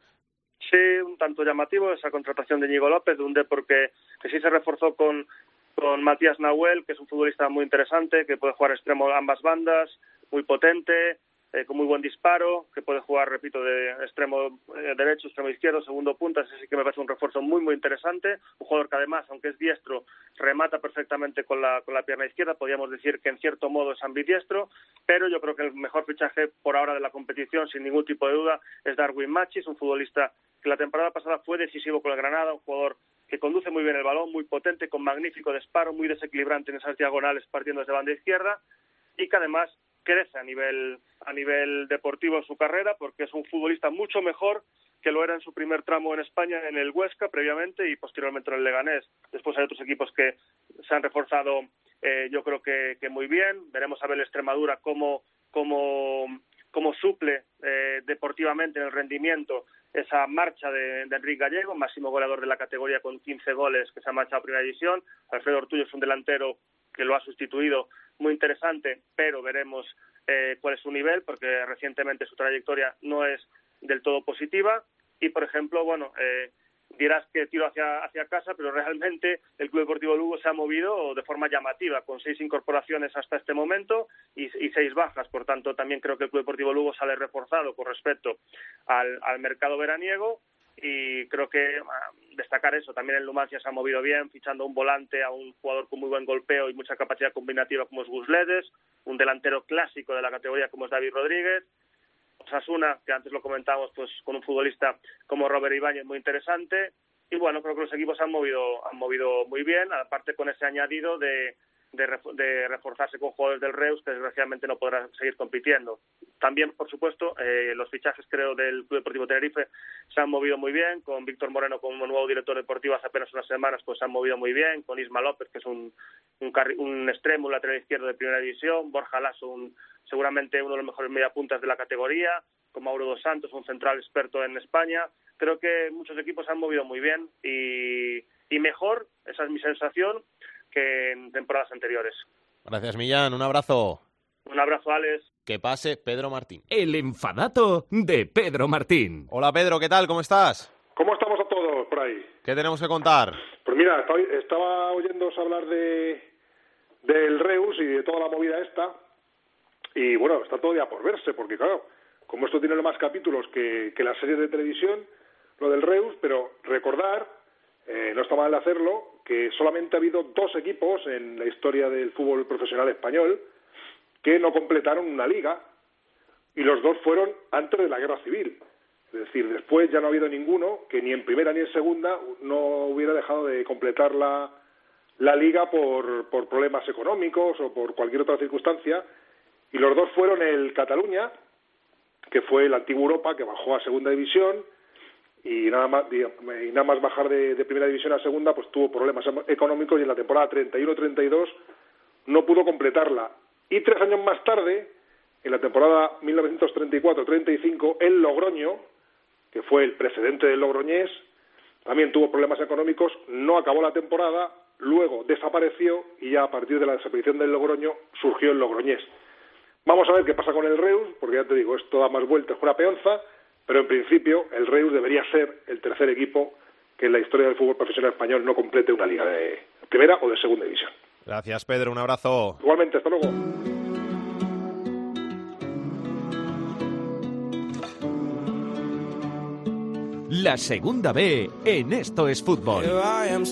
Sí, un tanto llamativo esa contratación de Íñigo López, de un Depor que, que sí se reforzó con, con Matías Nahuel, que es un futbolista muy interesante, que puede jugar extremo ambas bandas, muy potente, eh, con muy buen disparo, que puede jugar, repito, de extremo eh, derecho, extremo izquierdo, segundo punta, ese sí que me parece un refuerzo muy, muy interesante. Un jugador que además, aunque es diestro, remata perfectamente con la, con la pierna izquierda. Podríamos decir que en cierto modo es ambidiestro, pero yo creo que el mejor fichaje por ahora de la competición, sin ningún tipo de duda, es Darwin Machis, un futbolista que la temporada pasada fue decisivo con el Granada, un jugador que conduce muy bien el balón, muy potente, con magnífico disparo, muy desequilibrante en esas diagonales partiendo desde banda izquierda y que además crece a nivel, a nivel deportivo en su carrera porque es un futbolista mucho mejor que lo era en su primer tramo en España en el Huesca previamente y posteriormente en el Leganés. Después hay otros equipos que se han reforzado eh, yo creo que, muy bien. Veremos a ver Extremadura cómo, cómo, cómo suple eh, deportivamente en el rendimiento esa marcha de, de, Enrique Gallego, máximo goleador de la categoría con 15 goles que se ha marchado a primera división. Alfredo Ortullo es un delantero que lo ha sustituido muy interesante, pero veremos eh, cuál es su nivel, porque recientemente su trayectoria no es del todo positiva. Y, por ejemplo, bueno, eh, dirás que tiro hacia, hacia casa, pero realmente el Club Deportivo Lugo se ha movido de forma llamativa, con seis incorporaciones hasta este momento y, seis bajas. Por tanto, también creo que el Club Deportivo Lugo sale reforzado con respecto al, al mercado veraniego y creo que ah, destacar eso, también el Numancia se ha movido bien, fichando un volante a un jugador con muy buen golpeo y mucha capacidad combinativa como es Gusledes, un delantero clásico de la categoría como es David Rodríguez, Osasuna, que antes lo comentamos, pues con un futbolista como Robert Ibáñez muy interesante, y bueno, creo que los equipos han movido, han movido muy bien, aparte con ese añadido de de, reforzarse con jugadores del Reus que desgraciadamente no podrán seguir compitiendo. También, por supuesto, eh, los fichajes, creo, del Club Deportivo Tenerife se han movido muy bien, con Víctor Moreno como nuevo director deportivo hace apenas unas semanas, pues se han movido muy bien, con Isma López, que es un, un, extremo, un lateral izquierdo de primera división, Borja Lasso, un, seguramente uno de los mejores mediapuntas de la categoría, con Mauro Dos Santos, un central experto en España. Creo que muchos equipos se han movido muy bien y, y mejor, esa es mi sensación, que en temporadas anteriores. Gracias, Millán. Un abrazo. Un abrazo, Alex. Que pase Pedro Martín. El enfadato de Pedro Martín. Hola, Pedro, ¿qué tal? ¿Cómo estás? ¿Cómo estamos a todos por ahí? ¿Qué tenemos que contar? Pues mira, estaba oyéndoos hablar de del Reus y de toda la movida esta. Y bueno, está todo ya por verse, porque claro, como esto tiene más capítulos que, que las series de televisión, lo del Reus, pero recordar, eh, no está mal hacerlo, que solamente ha habido dos equipos en la historia del fútbol profesional español que no completaron una liga y los dos fueron antes de la guerra civil. Es decir, después ya no ha habido ninguno que ni en primera ni en segunda no hubiera dejado de completar la, la liga por, por problemas económicos o por cualquier otra circunstancia. Y los dos fueron el Cataluña, que fue el antiguo Europa, que bajó a segunda división, y nada más, y nada más bajar de, primera división a segunda, pues tuvo problemas económicos y en la temporada 31-32 no pudo completarla. Y tres años más tarde, en la temporada 1934-35, el Logroño, que fue el precedente del Logroñés, también tuvo problemas económicos, no acabó la temporada, luego desapareció y ya a partir de la desaparición del Logroño surgió el Logroñés. Vamos a ver qué pasa con el Reus, porque ya te digo, esto da más vueltas que una peonza, pero en principio el Reus debería ser el tercer equipo que en la historia del fútbol profesional español no complete una liga de primera o de segunda división. Gracias, Pedro. Un abrazo. Igualmente, hasta luego. La segunda B en Esto es Fútbol. Here I am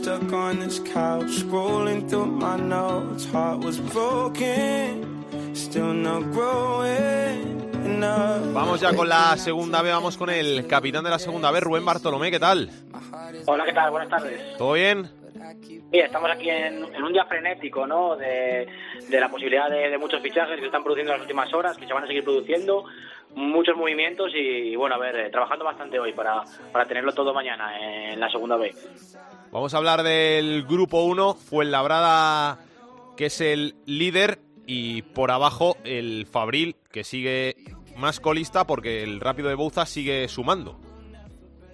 Vamos ya con la segunda B, vamos con el capitán de la segunda B, Rubén Bartolomé, ¿qué tal? Hola, ¿qué tal? Buenas tardes. ¿Todo bien? Sí, estamos aquí en, en un día frenético, ¿no? De, de la posibilidad de, de muchos fichajes que se están produciendo en las últimas horas, que se van a seguir produciendo, muchos movimientos y, bueno, a ver, eh, trabajando bastante hoy para, para tenerlo todo mañana en la segunda B. Vamos a hablar del grupo 1, Fuenlabrada, que es el líder, y por abajo el Fabril, que sigue más colista porque el Rápido de Bouza sigue sumando.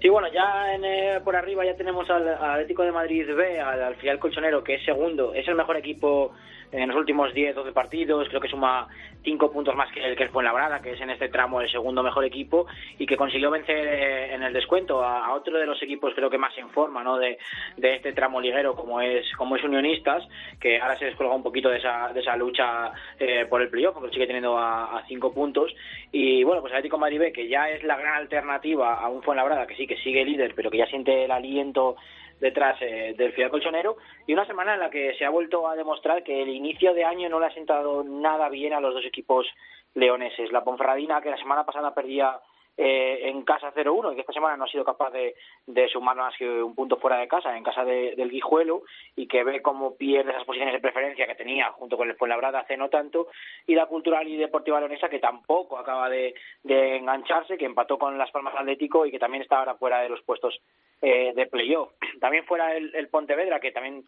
Sí, bueno, ya en, eh, por arriba ya tenemos al, Atlético de Madrid B, al, al colchonero, que es segundo, es el mejor equipo en los últimos 10, 12 partidos, creo que suma 5 puntos más que el que el Fuenlabrada, que es en este tramo el segundo mejor equipo, y que consiguió vencer eh, en el descuento a, a otro de los equipos creo que más en forma ¿no? de, de este tramo liguero, como es como es Unionistas, que ahora se descolga un poquito de esa, de esa lucha eh, por el playoff, lo sigue teniendo a 5 puntos, y bueno, pues Atlético Madrid B, que ya es la gran alternativa a un Fuenlabrada, que sí, que sigue líder, pero que ya siente el aliento detrás eh, del filial colchonero y una semana en la que se ha vuelto a demostrar que el inicio de año no le ha sentado nada bien a los dos equipos leoneses. La Ponferradina, que la semana pasada perdía eh, en casa 0-1 y que esta semana no ha sido capaz de, de sumar más que un punto fuera de casa, en casa de, del Guijuelo, y que ve cómo pierde esas posiciones de preferencia que tenía junto con el Fuenlabrada hace no tanto, y la Cultural y Deportiva Leonesa que tampoco acaba de, de engancharse, que empató con Las Palmas Atlético y que también está ahora fuera de los puestos eh, de playoff. También fuera el, el Pontevedra, que también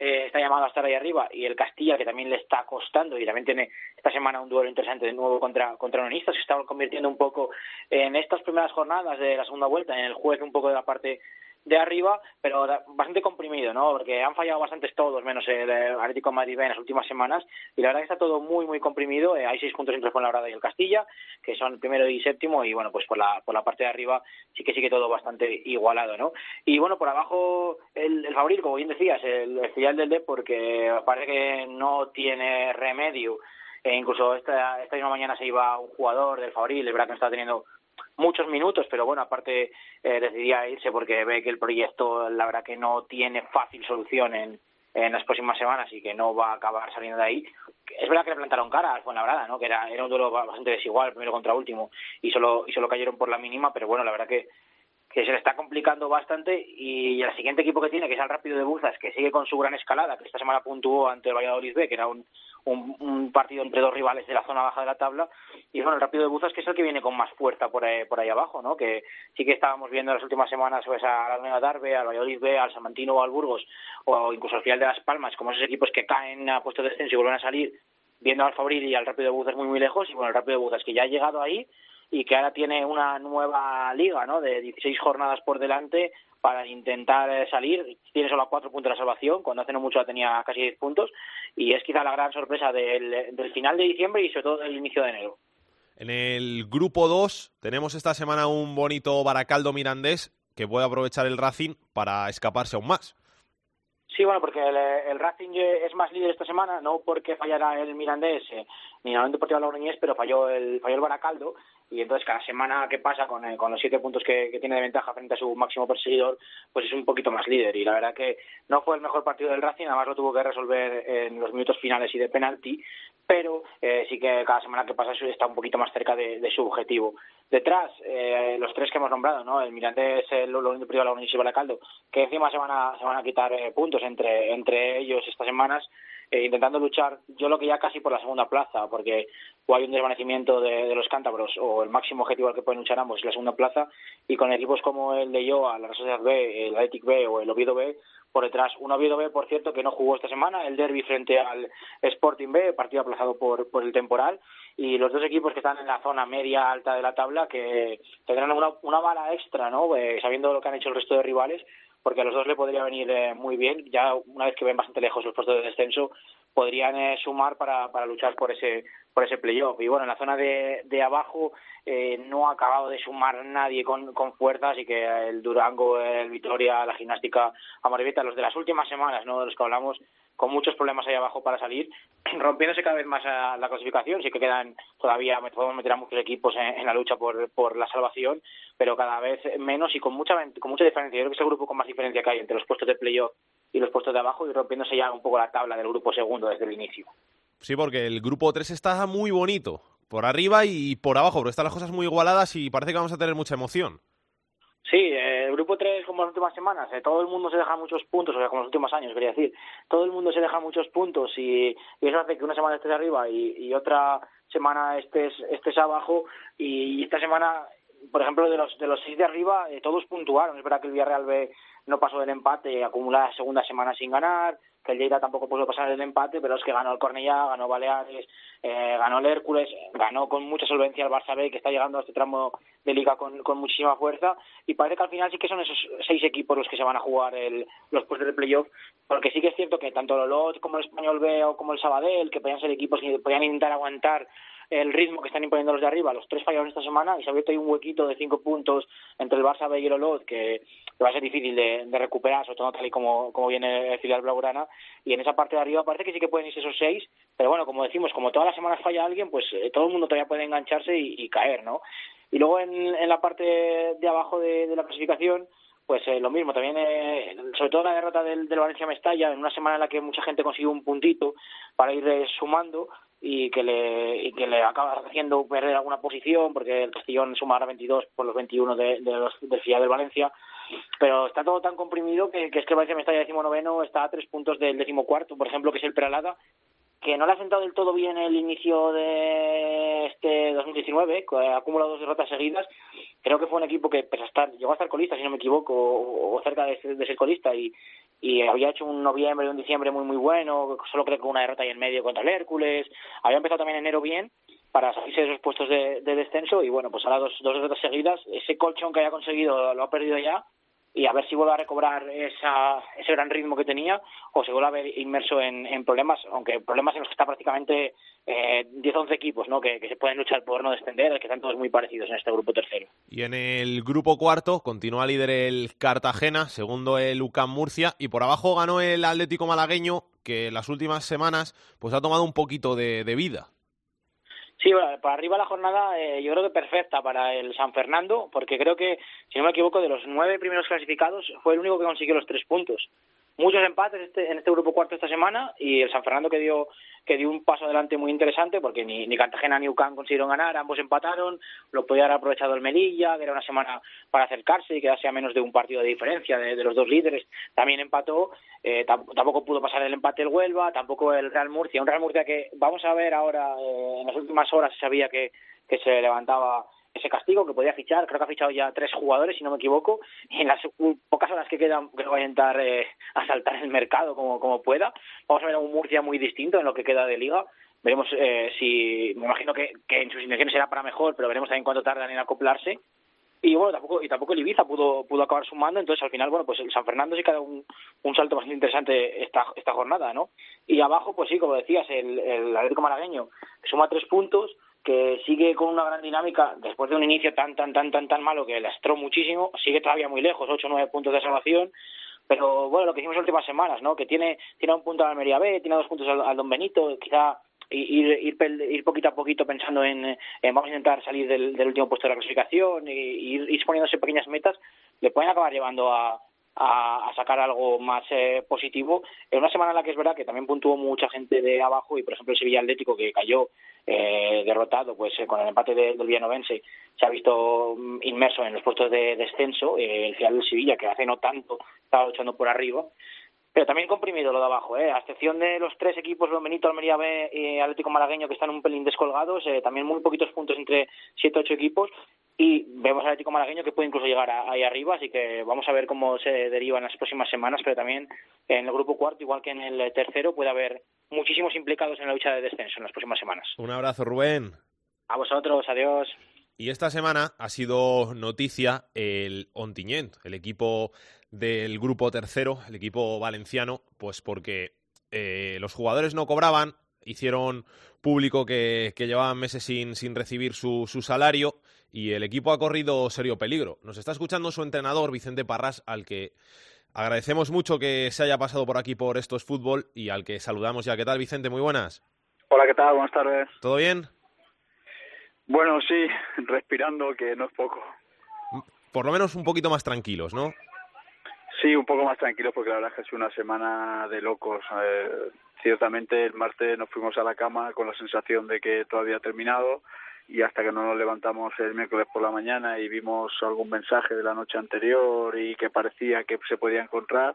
eh, está llamado a estar ahí arriba, y el Castilla, que también le está costando, y también tiene esta semana un duelo interesante de nuevo contra, contra Unionistas, se está convirtiendo un poco en estas primeras jornadas de la segunda vuelta, en el juez un poco de la parte de arriba, pero bastante comprimido, ¿no? Porque han fallado bastantes todos, menos el eh, Atlético de Madrid en las últimas semanas, y la verdad que está todo muy, muy comprimido. Eh, hay seis puntos entre Fuenlabrada y el Castilla, que son primero y séptimo, y bueno, pues por la, por la parte de arriba sí que sigue todo bastante igualado, ¿no? Y bueno, por abajo el, el favorito, como bien decías, el, el del D, porque parece que no tiene remedio. E incluso esta, esta misma mañana se iba un jugador del Fabril, es verdad que no está teniendo muchos minutos, pero bueno, aparte eh, decidía irse porque ve que el proyecto, la verdad que no tiene fácil solución en, en las próximas semanas y que no va a acabar saliendo de ahí. Es verdad que le plantaron cara al Fuenlabrada, ¿no? Que era, era un duelo bastante desigual, primero contra último, y solo, y solo cayeron por la mínima, pero bueno, la verdad que que se le está complicando bastante y el siguiente equipo que tiene, que es el Rápido de Buzas, que sigue con su gran escalada, que esta semana puntuó ante el Valladolid B, que era un, un, partido entre dos rivales de la zona baja de la tabla, y bueno, el Rápido de Buzas, que es el que viene con más fuerza por ahí, por ahí abajo, ¿no? Que sí que estábamos viendo en las últimas semanas pues, a la Nueva Darbe, al Valladolid B, al Samantino o al Burgos, o incluso al final de Las Palmas, como esos equipos que caen a puesto de descenso y vuelven a salir, viendo al Fabril y al Rápido de Buzas muy muy lejos, y bueno, el Rápido de Buzas que ya ha llegado ahí, y que ahora tiene una nueva liga, ¿no? De 16 jornadas por delante para intentar eh, salir. Tiene solo cuatro puntos de la salvación, cuando hace no mucho tenía casi 10 puntos, y es quizá la gran sorpresa del, del final de diciembre y sobre todo del inicio de enero. En el grupo 2 tenemos esta semana un bonito Baracaldo Mirandés que puede aprovechar el Racing para escaparse aún más. Sí, bueno, porque el, el Racing es más líder esta semana, no porque fallara el Mirandés eh, ni la Unión Deportiva Logroñés, pero falló el, falló el Baracaldo y entonces cada semana que pasa con, eh, con los siete puntos que, tiene de ventaja frente a su máximo perseguidor, pues es un poquito más líder. Y la verdad que no fue el mejor partido del Racing, además lo tuvo que resolver en los minutos finales y de penalti, pero eh, sí que cada semana que pasa está un poquito más cerca de, su objetivo. Detrás, eh, los tres que hemos nombrado, ¿no? El Mirante es el Unión de la Unión y Caldo, que encima se van a, se van a quitar puntos entre, entre ellos estas semanas eh, intentando luchar, yo lo que ya casi por la segunda plaza, porque o hay un desvanecimiento de, los cántabros o el máximo objetivo al que pueden luchar ambos es la segunda plaza, y con equipos como el de Yoa, la Sociedad B, el Athletic B o el Oviedo B, por detrás. Un Oviedo B, por cierto, que no jugó esta semana, el derby frente al Sporting B, partido aplazado por, por el temporal, y los dos equipos que están en la zona media alta de la tabla que tendrán una, una bala extra, ¿no? Eh, sabiendo lo que han hecho el resto de rivales, porque a los dos le podría venir eh, muy bien. Ya una vez que ven bastante lejos los puestos de descenso, podrían eh, sumar para, para luchar por ese por ese playoff. Y bueno, en la zona de, de abajo eh, no ha acabado de sumar nadie con, con fuerza, así que el Durango, el Vitoria, la gimnástica Amorebieta, los de las últimas semanas, ¿no? de los que hablamos, con muchos problemas ahí abajo para salir, rompiéndose cada vez más la clasificación. Sí que quedan todavía, podemos meter a muchos equipos en, la lucha por, por la salvación, pero cada vez menos y con mucha, con mucha diferencia. Yo creo que es el grupo con más diferencia que hay entre los puestos de playoff y los puestos de abajo y rompiéndose ya un poco la tabla del grupo segundo desde el inicio. Sí, porque el grupo 3 está muy bonito, por arriba y por abajo, pero están las cosas muy igualadas y parece que vamos a tener mucha emoción. Sí, eh, el grupo 3, como las últimas semanas, eh, todo el mundo se deja muchos puntos, o sea, como los últimos años, quería decir, todo el mundo se deja muchos puntos y, eso hace que una semana estés arriba y, otra semana estés, estés abajo y, esta semana, por ejemplo, de los, de los seis de arriba, eh, todos puntuaron. Es verdad que el Villarreal B no pasó del empate, acumula la segunda semana sin ganar, que el Lleida tampoco pudo pasar el empate, pero es que ganó el Cornellá, ganó Baleares, eh, ganó el Hércules, ganó con mucha solvencia el Barça B, que está llegando a este tramo de liga con, con muchísima fuerza, y parece que al final sí que son esos seis equipos los que se van a jugar el, los puestos de playoff, porque sí que es cierto que tanto el Olot como el Español B o como el Sabadell, que podían ser equipos que podían intentar aguantar el ritmo que están imponiendo los de arriba, los tres fallaron esta semana y se ha abierto ahí un huequito de cinco puntos entre el Barça B y el Olot que, va a ser difícil de, recuperar, sobre todo tal y como, como viene el filial blaugrana y en esa parte de arriba parece que sí que pueden irse esos seis, pero bueno, como decimos, como todas las semanas falla alguien, pues eh, todo el mundo todavía puede engancharse y, caer, ¿no? Y luego en, la parte de abajo de, la clasificación, pues eh, lo mismo, también, eh, sobre todo la derrota del, del Valencia Mestalla, en una semana en la que mucha gente consiguió un puntito para ir sumando, y que le y que le acaba haciendo perder alguna posición porque el Castellón suma ahora 22 por los 21 de, los del del Valencia. Pero está todo tan comprimido que, es que el Valencia me está ya decimonoveno está a tres puntos del decimocuarto por ejemplo que es el Peralada que no le ha sentado del todo bien el inicio de este 2019, que ha acumulado dos derrotas seguidas. Creo que fue un equipo que, pese estar, llegó a estar colista, si no me equivoco, o, cerca de, de, ser colista, y, y había hecho un noviembre y un diciembre muy muy bueno, solo creo que una derrota ahí en medio contra el Hércules, había empezado también enero bien para salirse de esos puestos de, descenso y bueno, pues ahora dos, dos derrotas seguidas, ese colchón que haya conseguido lo ha perdido ya y a ver si vuelve a recobrar esa, ese gran ritmo que tenía o se vuelve a ver inmerso en, en problemas, aunque problemas en los que está prácticamente eh, 10 11 equipos ¿no? Que, que, se pueden luchar por no descender, que están todos muy parecidos en este grupo tercero. Y en el grupo cuarto continúa líder el Cartagena, segundo el UCAM Murcia y por abajo ganó el Atlético Malagueño que en las últimas semanas pues ha tomado un poquito de, de vida. Sí, para arriba la jornada eh, yo creo que perfecta para el San Fernando, porque creo que, si no me equivoco, de los nueve primeros clasificados fue el único que consiguió los tres puntos muchos empates este, en este grupo cuarto esta semana y el San Fernando que dio que dio un paso adelante muy interesante porque ni, ni Cartagena ni UCAM consiguieron ganar, ambos empataron, lo podía haber aprovechado el Melilla, que era una semana para acercarse y quedarse a menos de un partido de diferencia de, los dos líderes, también empató, eh, tampoco pudo pasar el empate el Huelva, tampoco el Real Murcia, un Real Murcia que vamos a ver ahora, eh, en las últimas horas se sabía que, que se levantaba ese castigo que podía fichar, creo que ha fichado ya tres jugadores, si no me equivoco, y en las pocas horas que quedan, que va a intentar eh, asaltar el mercado como, como pueda. Vamos a ver a un Murcia muy distinto en lo que queda de liga. Veremos eh, si, me imagino que, que en sus intenciones será para mejor, pero veremos también cuánto tardan en acoplarse. Y bueno, tampoco, y tampoco el Ibiza pudo, pudo acabar sumando, entonces al final, bueno, pues el San Fernando sí que ha dado un, un salto bastante interesante esta, esta jornada, ¿no? Y abajo, pues sí, como decías, el, el Atlético Malagueño suma tres puntos, que sigue con una gran dinámica después de un inicio tan, tan, tan, tan, tan malo que lastró muchísimo, sigue todavía muy lejos, 8 o 9 puntos de salvación, pero bueno, lo que hicimos las últimas semanas, ¿no? Que tiene, tiene un punto al Almería B, tiene dos puntos al, Don Benito, quizá ir, ir, ir poquito a poquito pensando en, vamos a intentar salir del, último puesto de la clasificación y, ir, ir poniéndose pequeñas metas, le pueden acabar llevando a, a, sacar algo más eh, positivo. En una semana en la que es verdad que también puntuó mucha gente de abajo y, por ejemplo, el Sevilla Atlético que cayó eh, derrotado pues eh, con el empate del Villanovense se ha visto mm, inmerso en los puestos de descenso. el final del Sevilla, que hace no tanto estaba luchando por arriba. Pero también comprimido lo de abajo, ¿eh? a excepción de los tres equipos, Benito, Almería B y Atlético Malagueño, que están un pelín descolgados, también muy poquitos puntos entre siete ocho equipos, y vemos al Atlético Malagueño que puede incluso llegar ahí arriba, así que vamos a ver cómo se deriva en las próximas semanas, pero también en el grupo cuarto, igual que en el tercero, puede haber muchísimos implicados en la lucha de descenso en las próximas semanas. Un abrazo, Rubén. A vosotros, adiós. Y esta semana ha sido noticia el Ontinyent, el equipo del grupo tercero, el equipo valenciano, pues porque eh, los jugadores no cobraban, hicieron público que, llevaban meses sin, sin recibir su, su, salario y el equipo ha corrido serio peligro. Nos está escuchando su entrenador, Vicente Parras, al que agradecemos mucho que se haya pasado por aquí por Estos Fútbol y al que saludamos ya. ¿Qué tal, Vicente? Muy buenas. Hola, ¿qué tal? Buenas tardes. ¿Todo bien? Bueno, sí, respirando, que no es poco. Por lo menos un poquito más tranquilos, ¿no? Sí, un poco más tranquilos porque la verdad es que ha sido una semana de locos. Eh, ciertamente el martes nos fuimos a la cama con la sensación de que todo había terminado y hasta que no nos levantamos el miércoles por la mañana y vimos algún mensaje de la noche anterior y que parecía que se podía encontrar,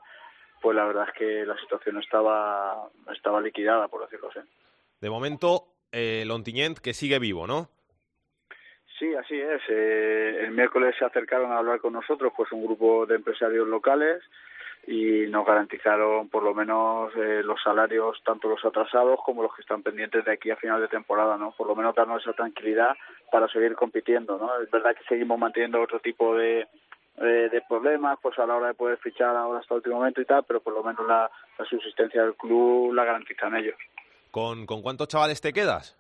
pues la verdad es que la situación estaba, estaba liquidada, por decirlo así. De momento, eh, Lontiñent que sigue vivo, ¿no? Sí, así es. Eh, el miércoles se acercaron a hablar con nosotros pues un grupo de empresarios locales y nos garantizaron por lo menos eh, los salarios, tanto los atrasados como los que están pendientes de aquí a final de temporada, ¿no? Por lo menos darnos esa tranquilidad para seguir compitiendo, ¿no? Es verdad que seguimos manteniendo otro tipo de, eh, de problemas, pues a la hora de poder fichar ahora hasta el último momento y tal, pero por lo menos la, la subsistencia del club la garantizan ellos. ¿Con, ¿Con cuántos chavales te quedas?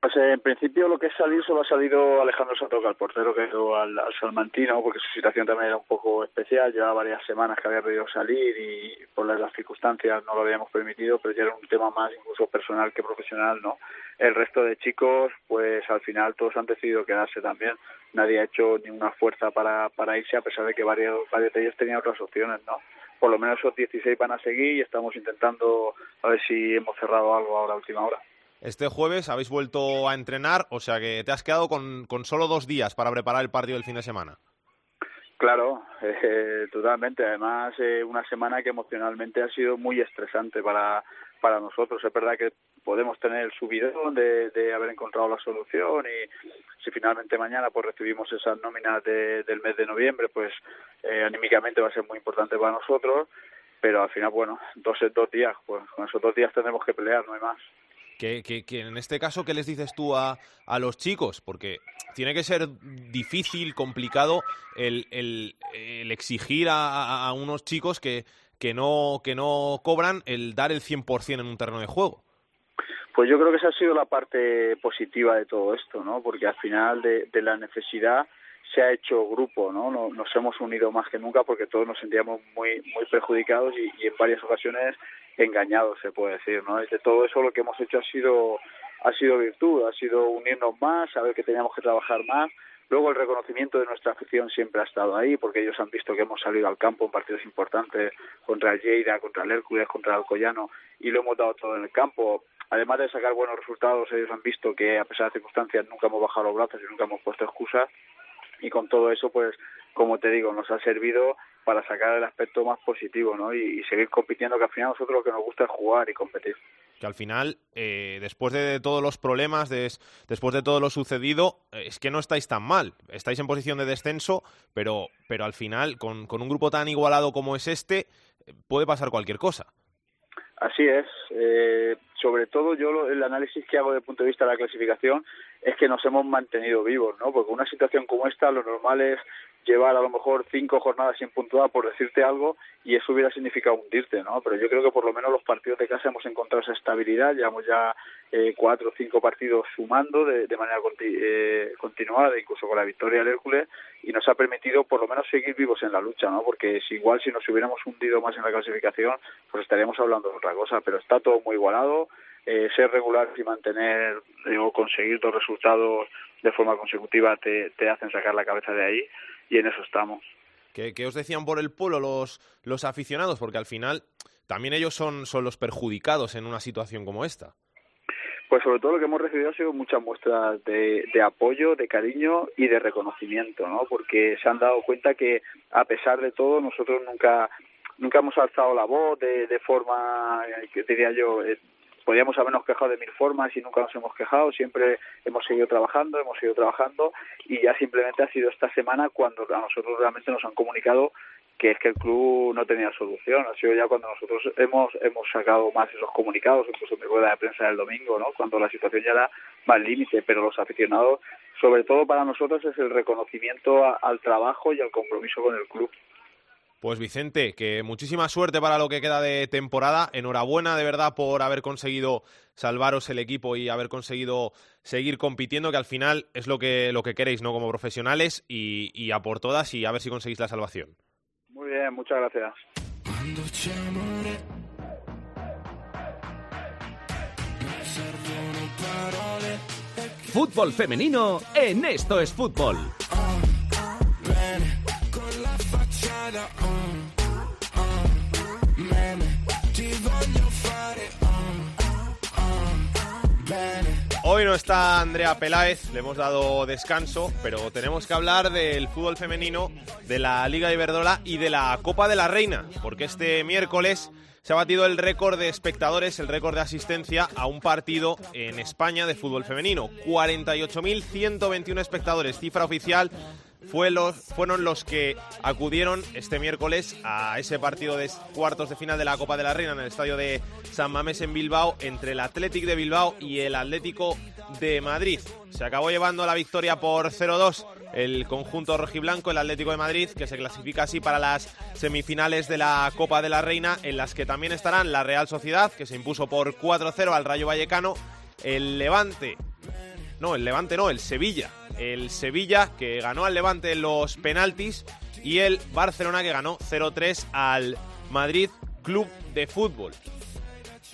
Pues en principio lo que es salir solo ha salido Alejandro Santoca, el portero que quedó al, al, Salmantino, porque su situación también era un poco especial, llevaba varias semanas que había podido salir y por las circunstancias no lo habíamos permitido, pero ya era un tema más incluso personal que profesional, ¿no? El resto de chicos, pues al final todos han decidido quedarse también, nadie ha hecho ninguna fuerza para, para irse a pesar de que varios, varios de ellos tenían otras opciones, ¿no? Por lo menos esos 16 van a seguir y estamos intentando a ver si hemos cerrado algo ahora a última hora. Este jueves habéis vuelto a entrenar, o sea que te has quedado con, con solo dos días para preparar el partido del fin de semana. Claro, eh, totalmente. Además, eh, una semana que emocionalmente ha sido muy estresante para, para nosotros. Es verdad que podemos tener el subidón de, haber encontrado la solución y si finalmente mañana pues recibimos esas nóminas de, del mes de noviembre, pues eh, anímicamente va a ser muy importante para nosotros. Pero al final, bueno, dos, dos días, pues con esos dos días tendremos que pelear, no hay más. Que, que, en este caso, ¿qué les dices tú a, a los chicos? Porque tiene que ser difícil, complicado el, el, exigir a, unos chicos que, que, no, que no cobran el dar el 100% en un terreno de juego. Pues yo creo que esa ha sido la parte positiva de todo esto, ¿no? Porque al final de la necesidad se ha hecho grupo, ¿no? Nos hemos unido más que nunca porque todos nos sentíamos muy muy perjudicados y, y en varias ocasiones engañados, se puede decir, ¿no? de todo eso lo que hemos hecho ha sido ha sido virtud, ha sido unirnos más, saber que teníamos que trabajar más. Luego el reconocimiento de nuestra afición siempre ha estado ahí, porque ellos han visto que hemos salido al campo en partidos importantes contra Lleida, contra el Hércules, contra el Alcoyano, y lo hemos dado todo en el campo. Además de sacar buenos resultados, ellos han visto que a pesar de circunstancias nunca hemos bajado los brazos y nunca hemos puesto excusas, y con todo eso, pues, como te digo, nos ha servido para sacar el aspecto más positivo ¿no? y, seguir compitiendo, que al final nosotros lo que nos gusta es jugar y competir. Que al final, eh, después de todos los problemas, después de todo lo sucedido, eh, es que no estáis tan mal. Estáis en posición de descenso, pero, pero al final, con, con un grupo tan igualado como es este, puede pasar cualquier cosa. Así es. Eh, sobre todo yo el análisis que hago desde el punto de vista de la clasificación es que nos hemos mantenido vivos, ¿no? Porque una situación como esta lo normal es llevar a lo mejor cinco jornadas sin puntuar por decirte algo y eso hubiera significado hundirte, ¿no? Pero yo creo que por lo menos los partidos de casa hemos encontrado esa estabilidad, llevamos ya eh, cuatro o cinco partidos sumando de, manera eh, continuada, incluso con la victoria del Hércules, y nos ha permitido por lo menos seguir vivos en la lucha, ¿no? Porque si igual si nos hubiéramos hundido más en la clasificación, pues estaríamos hablando de otra cosa, pero está todo muy igualado, eh, ser regular y mantener o conseguir dos resultados de forma consecutiva te, te hacen sacar la cabeza de ahí y en eso estamos. ¿Qué, os decían por el pueblo los, los aficionados? Porque al final también ellos son, son los perjudicados en una situación como esta. Pues sobre todo lo que hemos recibido ha sido muchas muestras de, de, apoyo, de cariño y de reconocimiento, ¿no? Porque se han dado cuenta que a pesar de todo nosotros nunca nunca hemos alzado la voz de, de forma, que diría yo, eh, podíamos habernos quejado de mil formas y nunca nos hemos quejado, siempre hemos seguido trabajando, hemos seguido trabajando y ya simplemente ha sido esta semana cuando a nosotros realmente nos han comunicado que es que el club no tenía solución. Ha sido ya cuando nosotros hemos hemos sacado más esos comunicados, incluso mi rueda de prensa del domingo, ¿no? Cuando la situación ya era más límite, pero los aficionados, sobre todo para nosotros, es el reconocimiento al trabajo y al compromiso con el club. Pues Vicente, que muchísima suerte para lo que queda de temporada. Enhorabuena de verdad por haber conseguido salvaros el equipo y haber conseguido seguir compitiendo, que al final es lo que, lo que queréis, ¿no? Como profesionales y, y a por todas y a ver si conseguís la salvación. Muy bien, muchas gracias. Fútbol femenino en Esto es Fútbol. Hoy no está Andrea Peláez, le hemos dado descanso, pero tenemos que hablar del fútbol femenino, de la Liga Iberdrola y de la Copa de la Reina, porque este miércoles se ha batido el récord de espectadores, el récord de asistencia a un partido en España de fútbol femenino. 48.121 espectadores, cifra oficial fue fueron los que acudieron este miércoles a ese partido de cuartos de final de la Copa de la Reina en el estadio de San Mamés en Bilbao entre el Athletic de Bilbao y el Atlético de Madrid. Se acabó llevando la victoria por 0-2 el conjunto rojiblanco, el Atlético de Madrid, que se clasifica así para las semifinales de la Copa de la Reina, en las que también estarán la Real Sociedad, que se impuso por 4-0 al Rayo Vallecano, el Levante, no, el Levante no, el Sevilla, el Sevilla que ganó al Levante los penaltis y el Barcelona que ganó 0-3 al Madrid Club de Fútbol.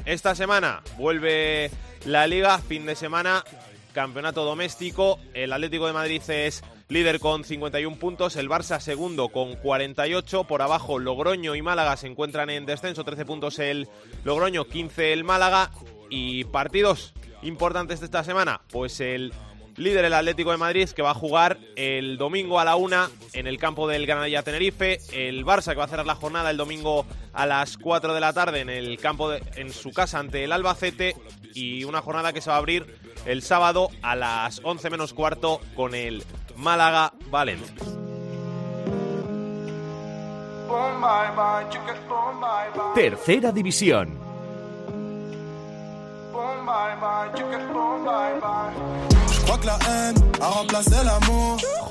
Esta semana vuelve la liga, fin de semana, campeonato doméstico. El Atlético de Madrid es líder con 51 puntos, el Barça segundo con 48, por abajo Logroño y Málaga se encuentran en descenso, 13 puntos el Logroño, 15 el Málaga y partidos importantes de esta semana, pues el líder el Atlético de Madrid que va a jugar el domingo a la una en el campo del Granadilla Tenerife, el Barça que va a cerrar la jornada el domingo a las 4 de la tarde en el campo en su casa ante el Albacete y una jornada que se va a abrir el sábado a las 11 menos cuarto con el Málaga Valencia. Tercera división.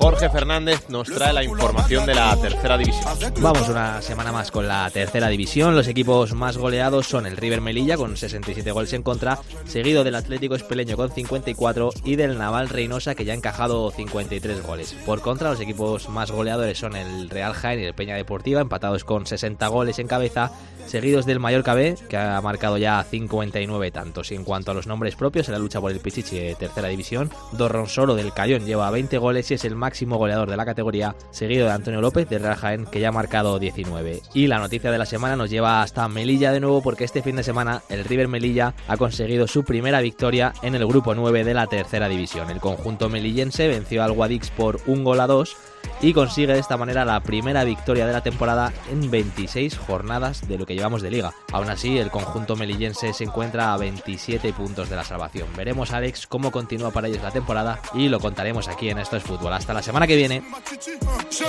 Jorge Fernández nos trae la información de la tercera división. Vamos una semana más con la tercera división. Los equipos más goleados son el River Melilla con 67 goles en contra, seguido del Atlético Espeleño con 54 y del Naval Reynosa que ya ha encajado 53 goles. Por contra, los equipos más goleadores son el Real Jaén y el Peña Deportiva, empatados con 60 goles en cabeza, seguidos del Mallorca B que ha marcado ya 59 tantos. Y en cuanto a los nombres propios, en la lucha por el Pichichi de tercera división, Dorronsoro del Cayón lleva 20 goles y es el máximo goleador de la categoría, seguido de Antonio López de Real Jaén, que ya ha marcado 19. Y la noticia de la semana nos lleva hasta Melilla de nuevo, porque este fin de semana el River Melilla ha conseguido su primera victoria en el grupo 9 de la tercera división. El conjunto melillense venció al Guadix por un gol a dos y consigue de esta manera la primera victoria de la temporada en 26 jornadas de lo que llevamos de liga. Aún así, el conjunto melillense se encuentra a 27 puntos de la salvación. Veremos, Alex, cómo continúa para ellos la temporada y lo contaremos aquí en Esto es Fútbol. Hasta la semana que viene.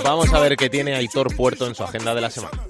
Vamos a ver qué tiene Aitor Puerto en su agenda de la semana.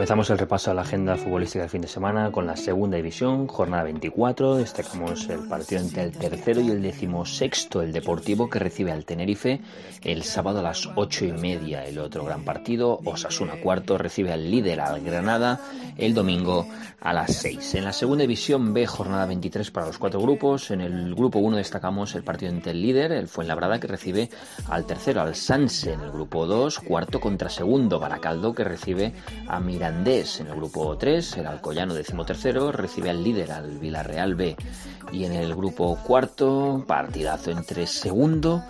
Comenzamos el repaso a la agenda futbolística del fin de semana con la segunda división, jornada 24. Destacamos el partido entre el tercero y el decimosexto, el Deportivo, que recibe al Tenerife el sábado a las ocho y media. El otro gran partido, Osasuna cuarto, recibe al líder, al Granada, el domingo a las seis. En la segunda división B, jornada 23 para los cuatro grupos. En el grupo 1 destacamos el partido entre el líder, el Fuenlabrada, que recibe al tercero, al Sanse. En el grupo 2, cuarto contra segundo, Baracaldo, que recibe a Miranda en el grupo 3, el Alcoyano decimotercero recibe al líder, al Villarreal B. Y en el grupo cuarto, partidazo entre segundo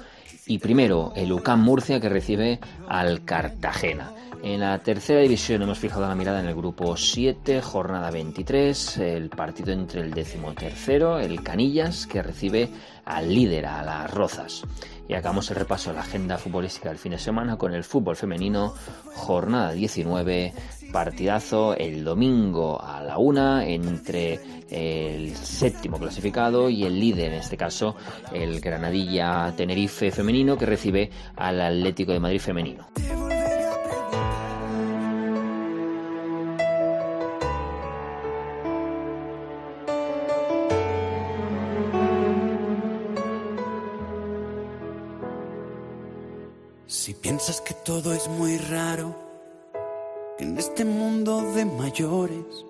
y primero, el UCAM Murcia que recibe al Cartagena. En la tercera división hemos fijado la mirada en el grupo 7, jornada 23, el partido entre el decimotercero, el Canillas, que recibe al líder, a las Rozas. Y acabamos el repaso de la agenda futbolística del fin de semana con el fútbol femenino, jornada 19, partidazo el domingo a la una entre el séptimo clasificado y el líder, en este caso el Granadilla Tenerife femenino que recibe al Atlético de Madrid femenino. Si piensas que todo es muy raro, en este mundo de mayores,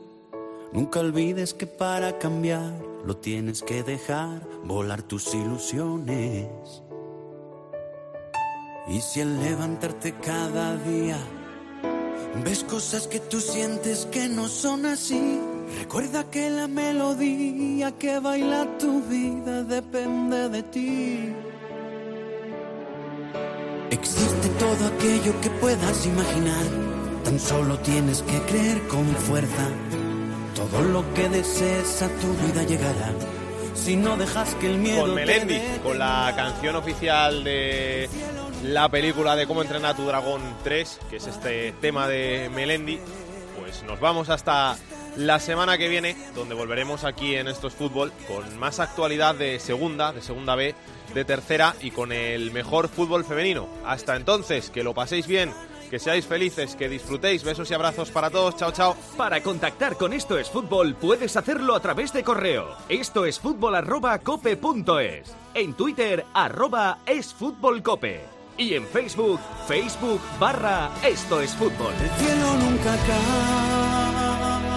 nunca olvides que para cambiar lo tienes que dejar volar tus ilusiones. Y si al levantarte cada día ves cosas que tú sientes que no son así, recuerda que la melodía que baila tu vida depende de ti. Existe todo aquello que puedas imaginar Tan solo tienes que creer con fuerza. Todo lo que desees a tu vida llegará. Si no dejas que el miedo. Con Melendi, con la canción oficial de la película de Cómo entrenar a tu dragón 3, que es este tema de Melendi, pues nos vamos hasta la semana que viene, donde volveremos aquí en Estos Fútbol con más actualidad de segunda, de segunda B, de tercera y con el mejor fútbol femenino. Hasta entonces, que lo paséis bien que seáis felices, que disfrutéis. Besos y abrazos para todos. Chao, chao. Para contactar con Esto es Fútbol puedes hacerlo a través de correo. Esto es fútbol arroba cope En Twitter arroba es fútbol cope. Y en Facebook, Facebook barra Esto es Fútbol. El cielo nunca cae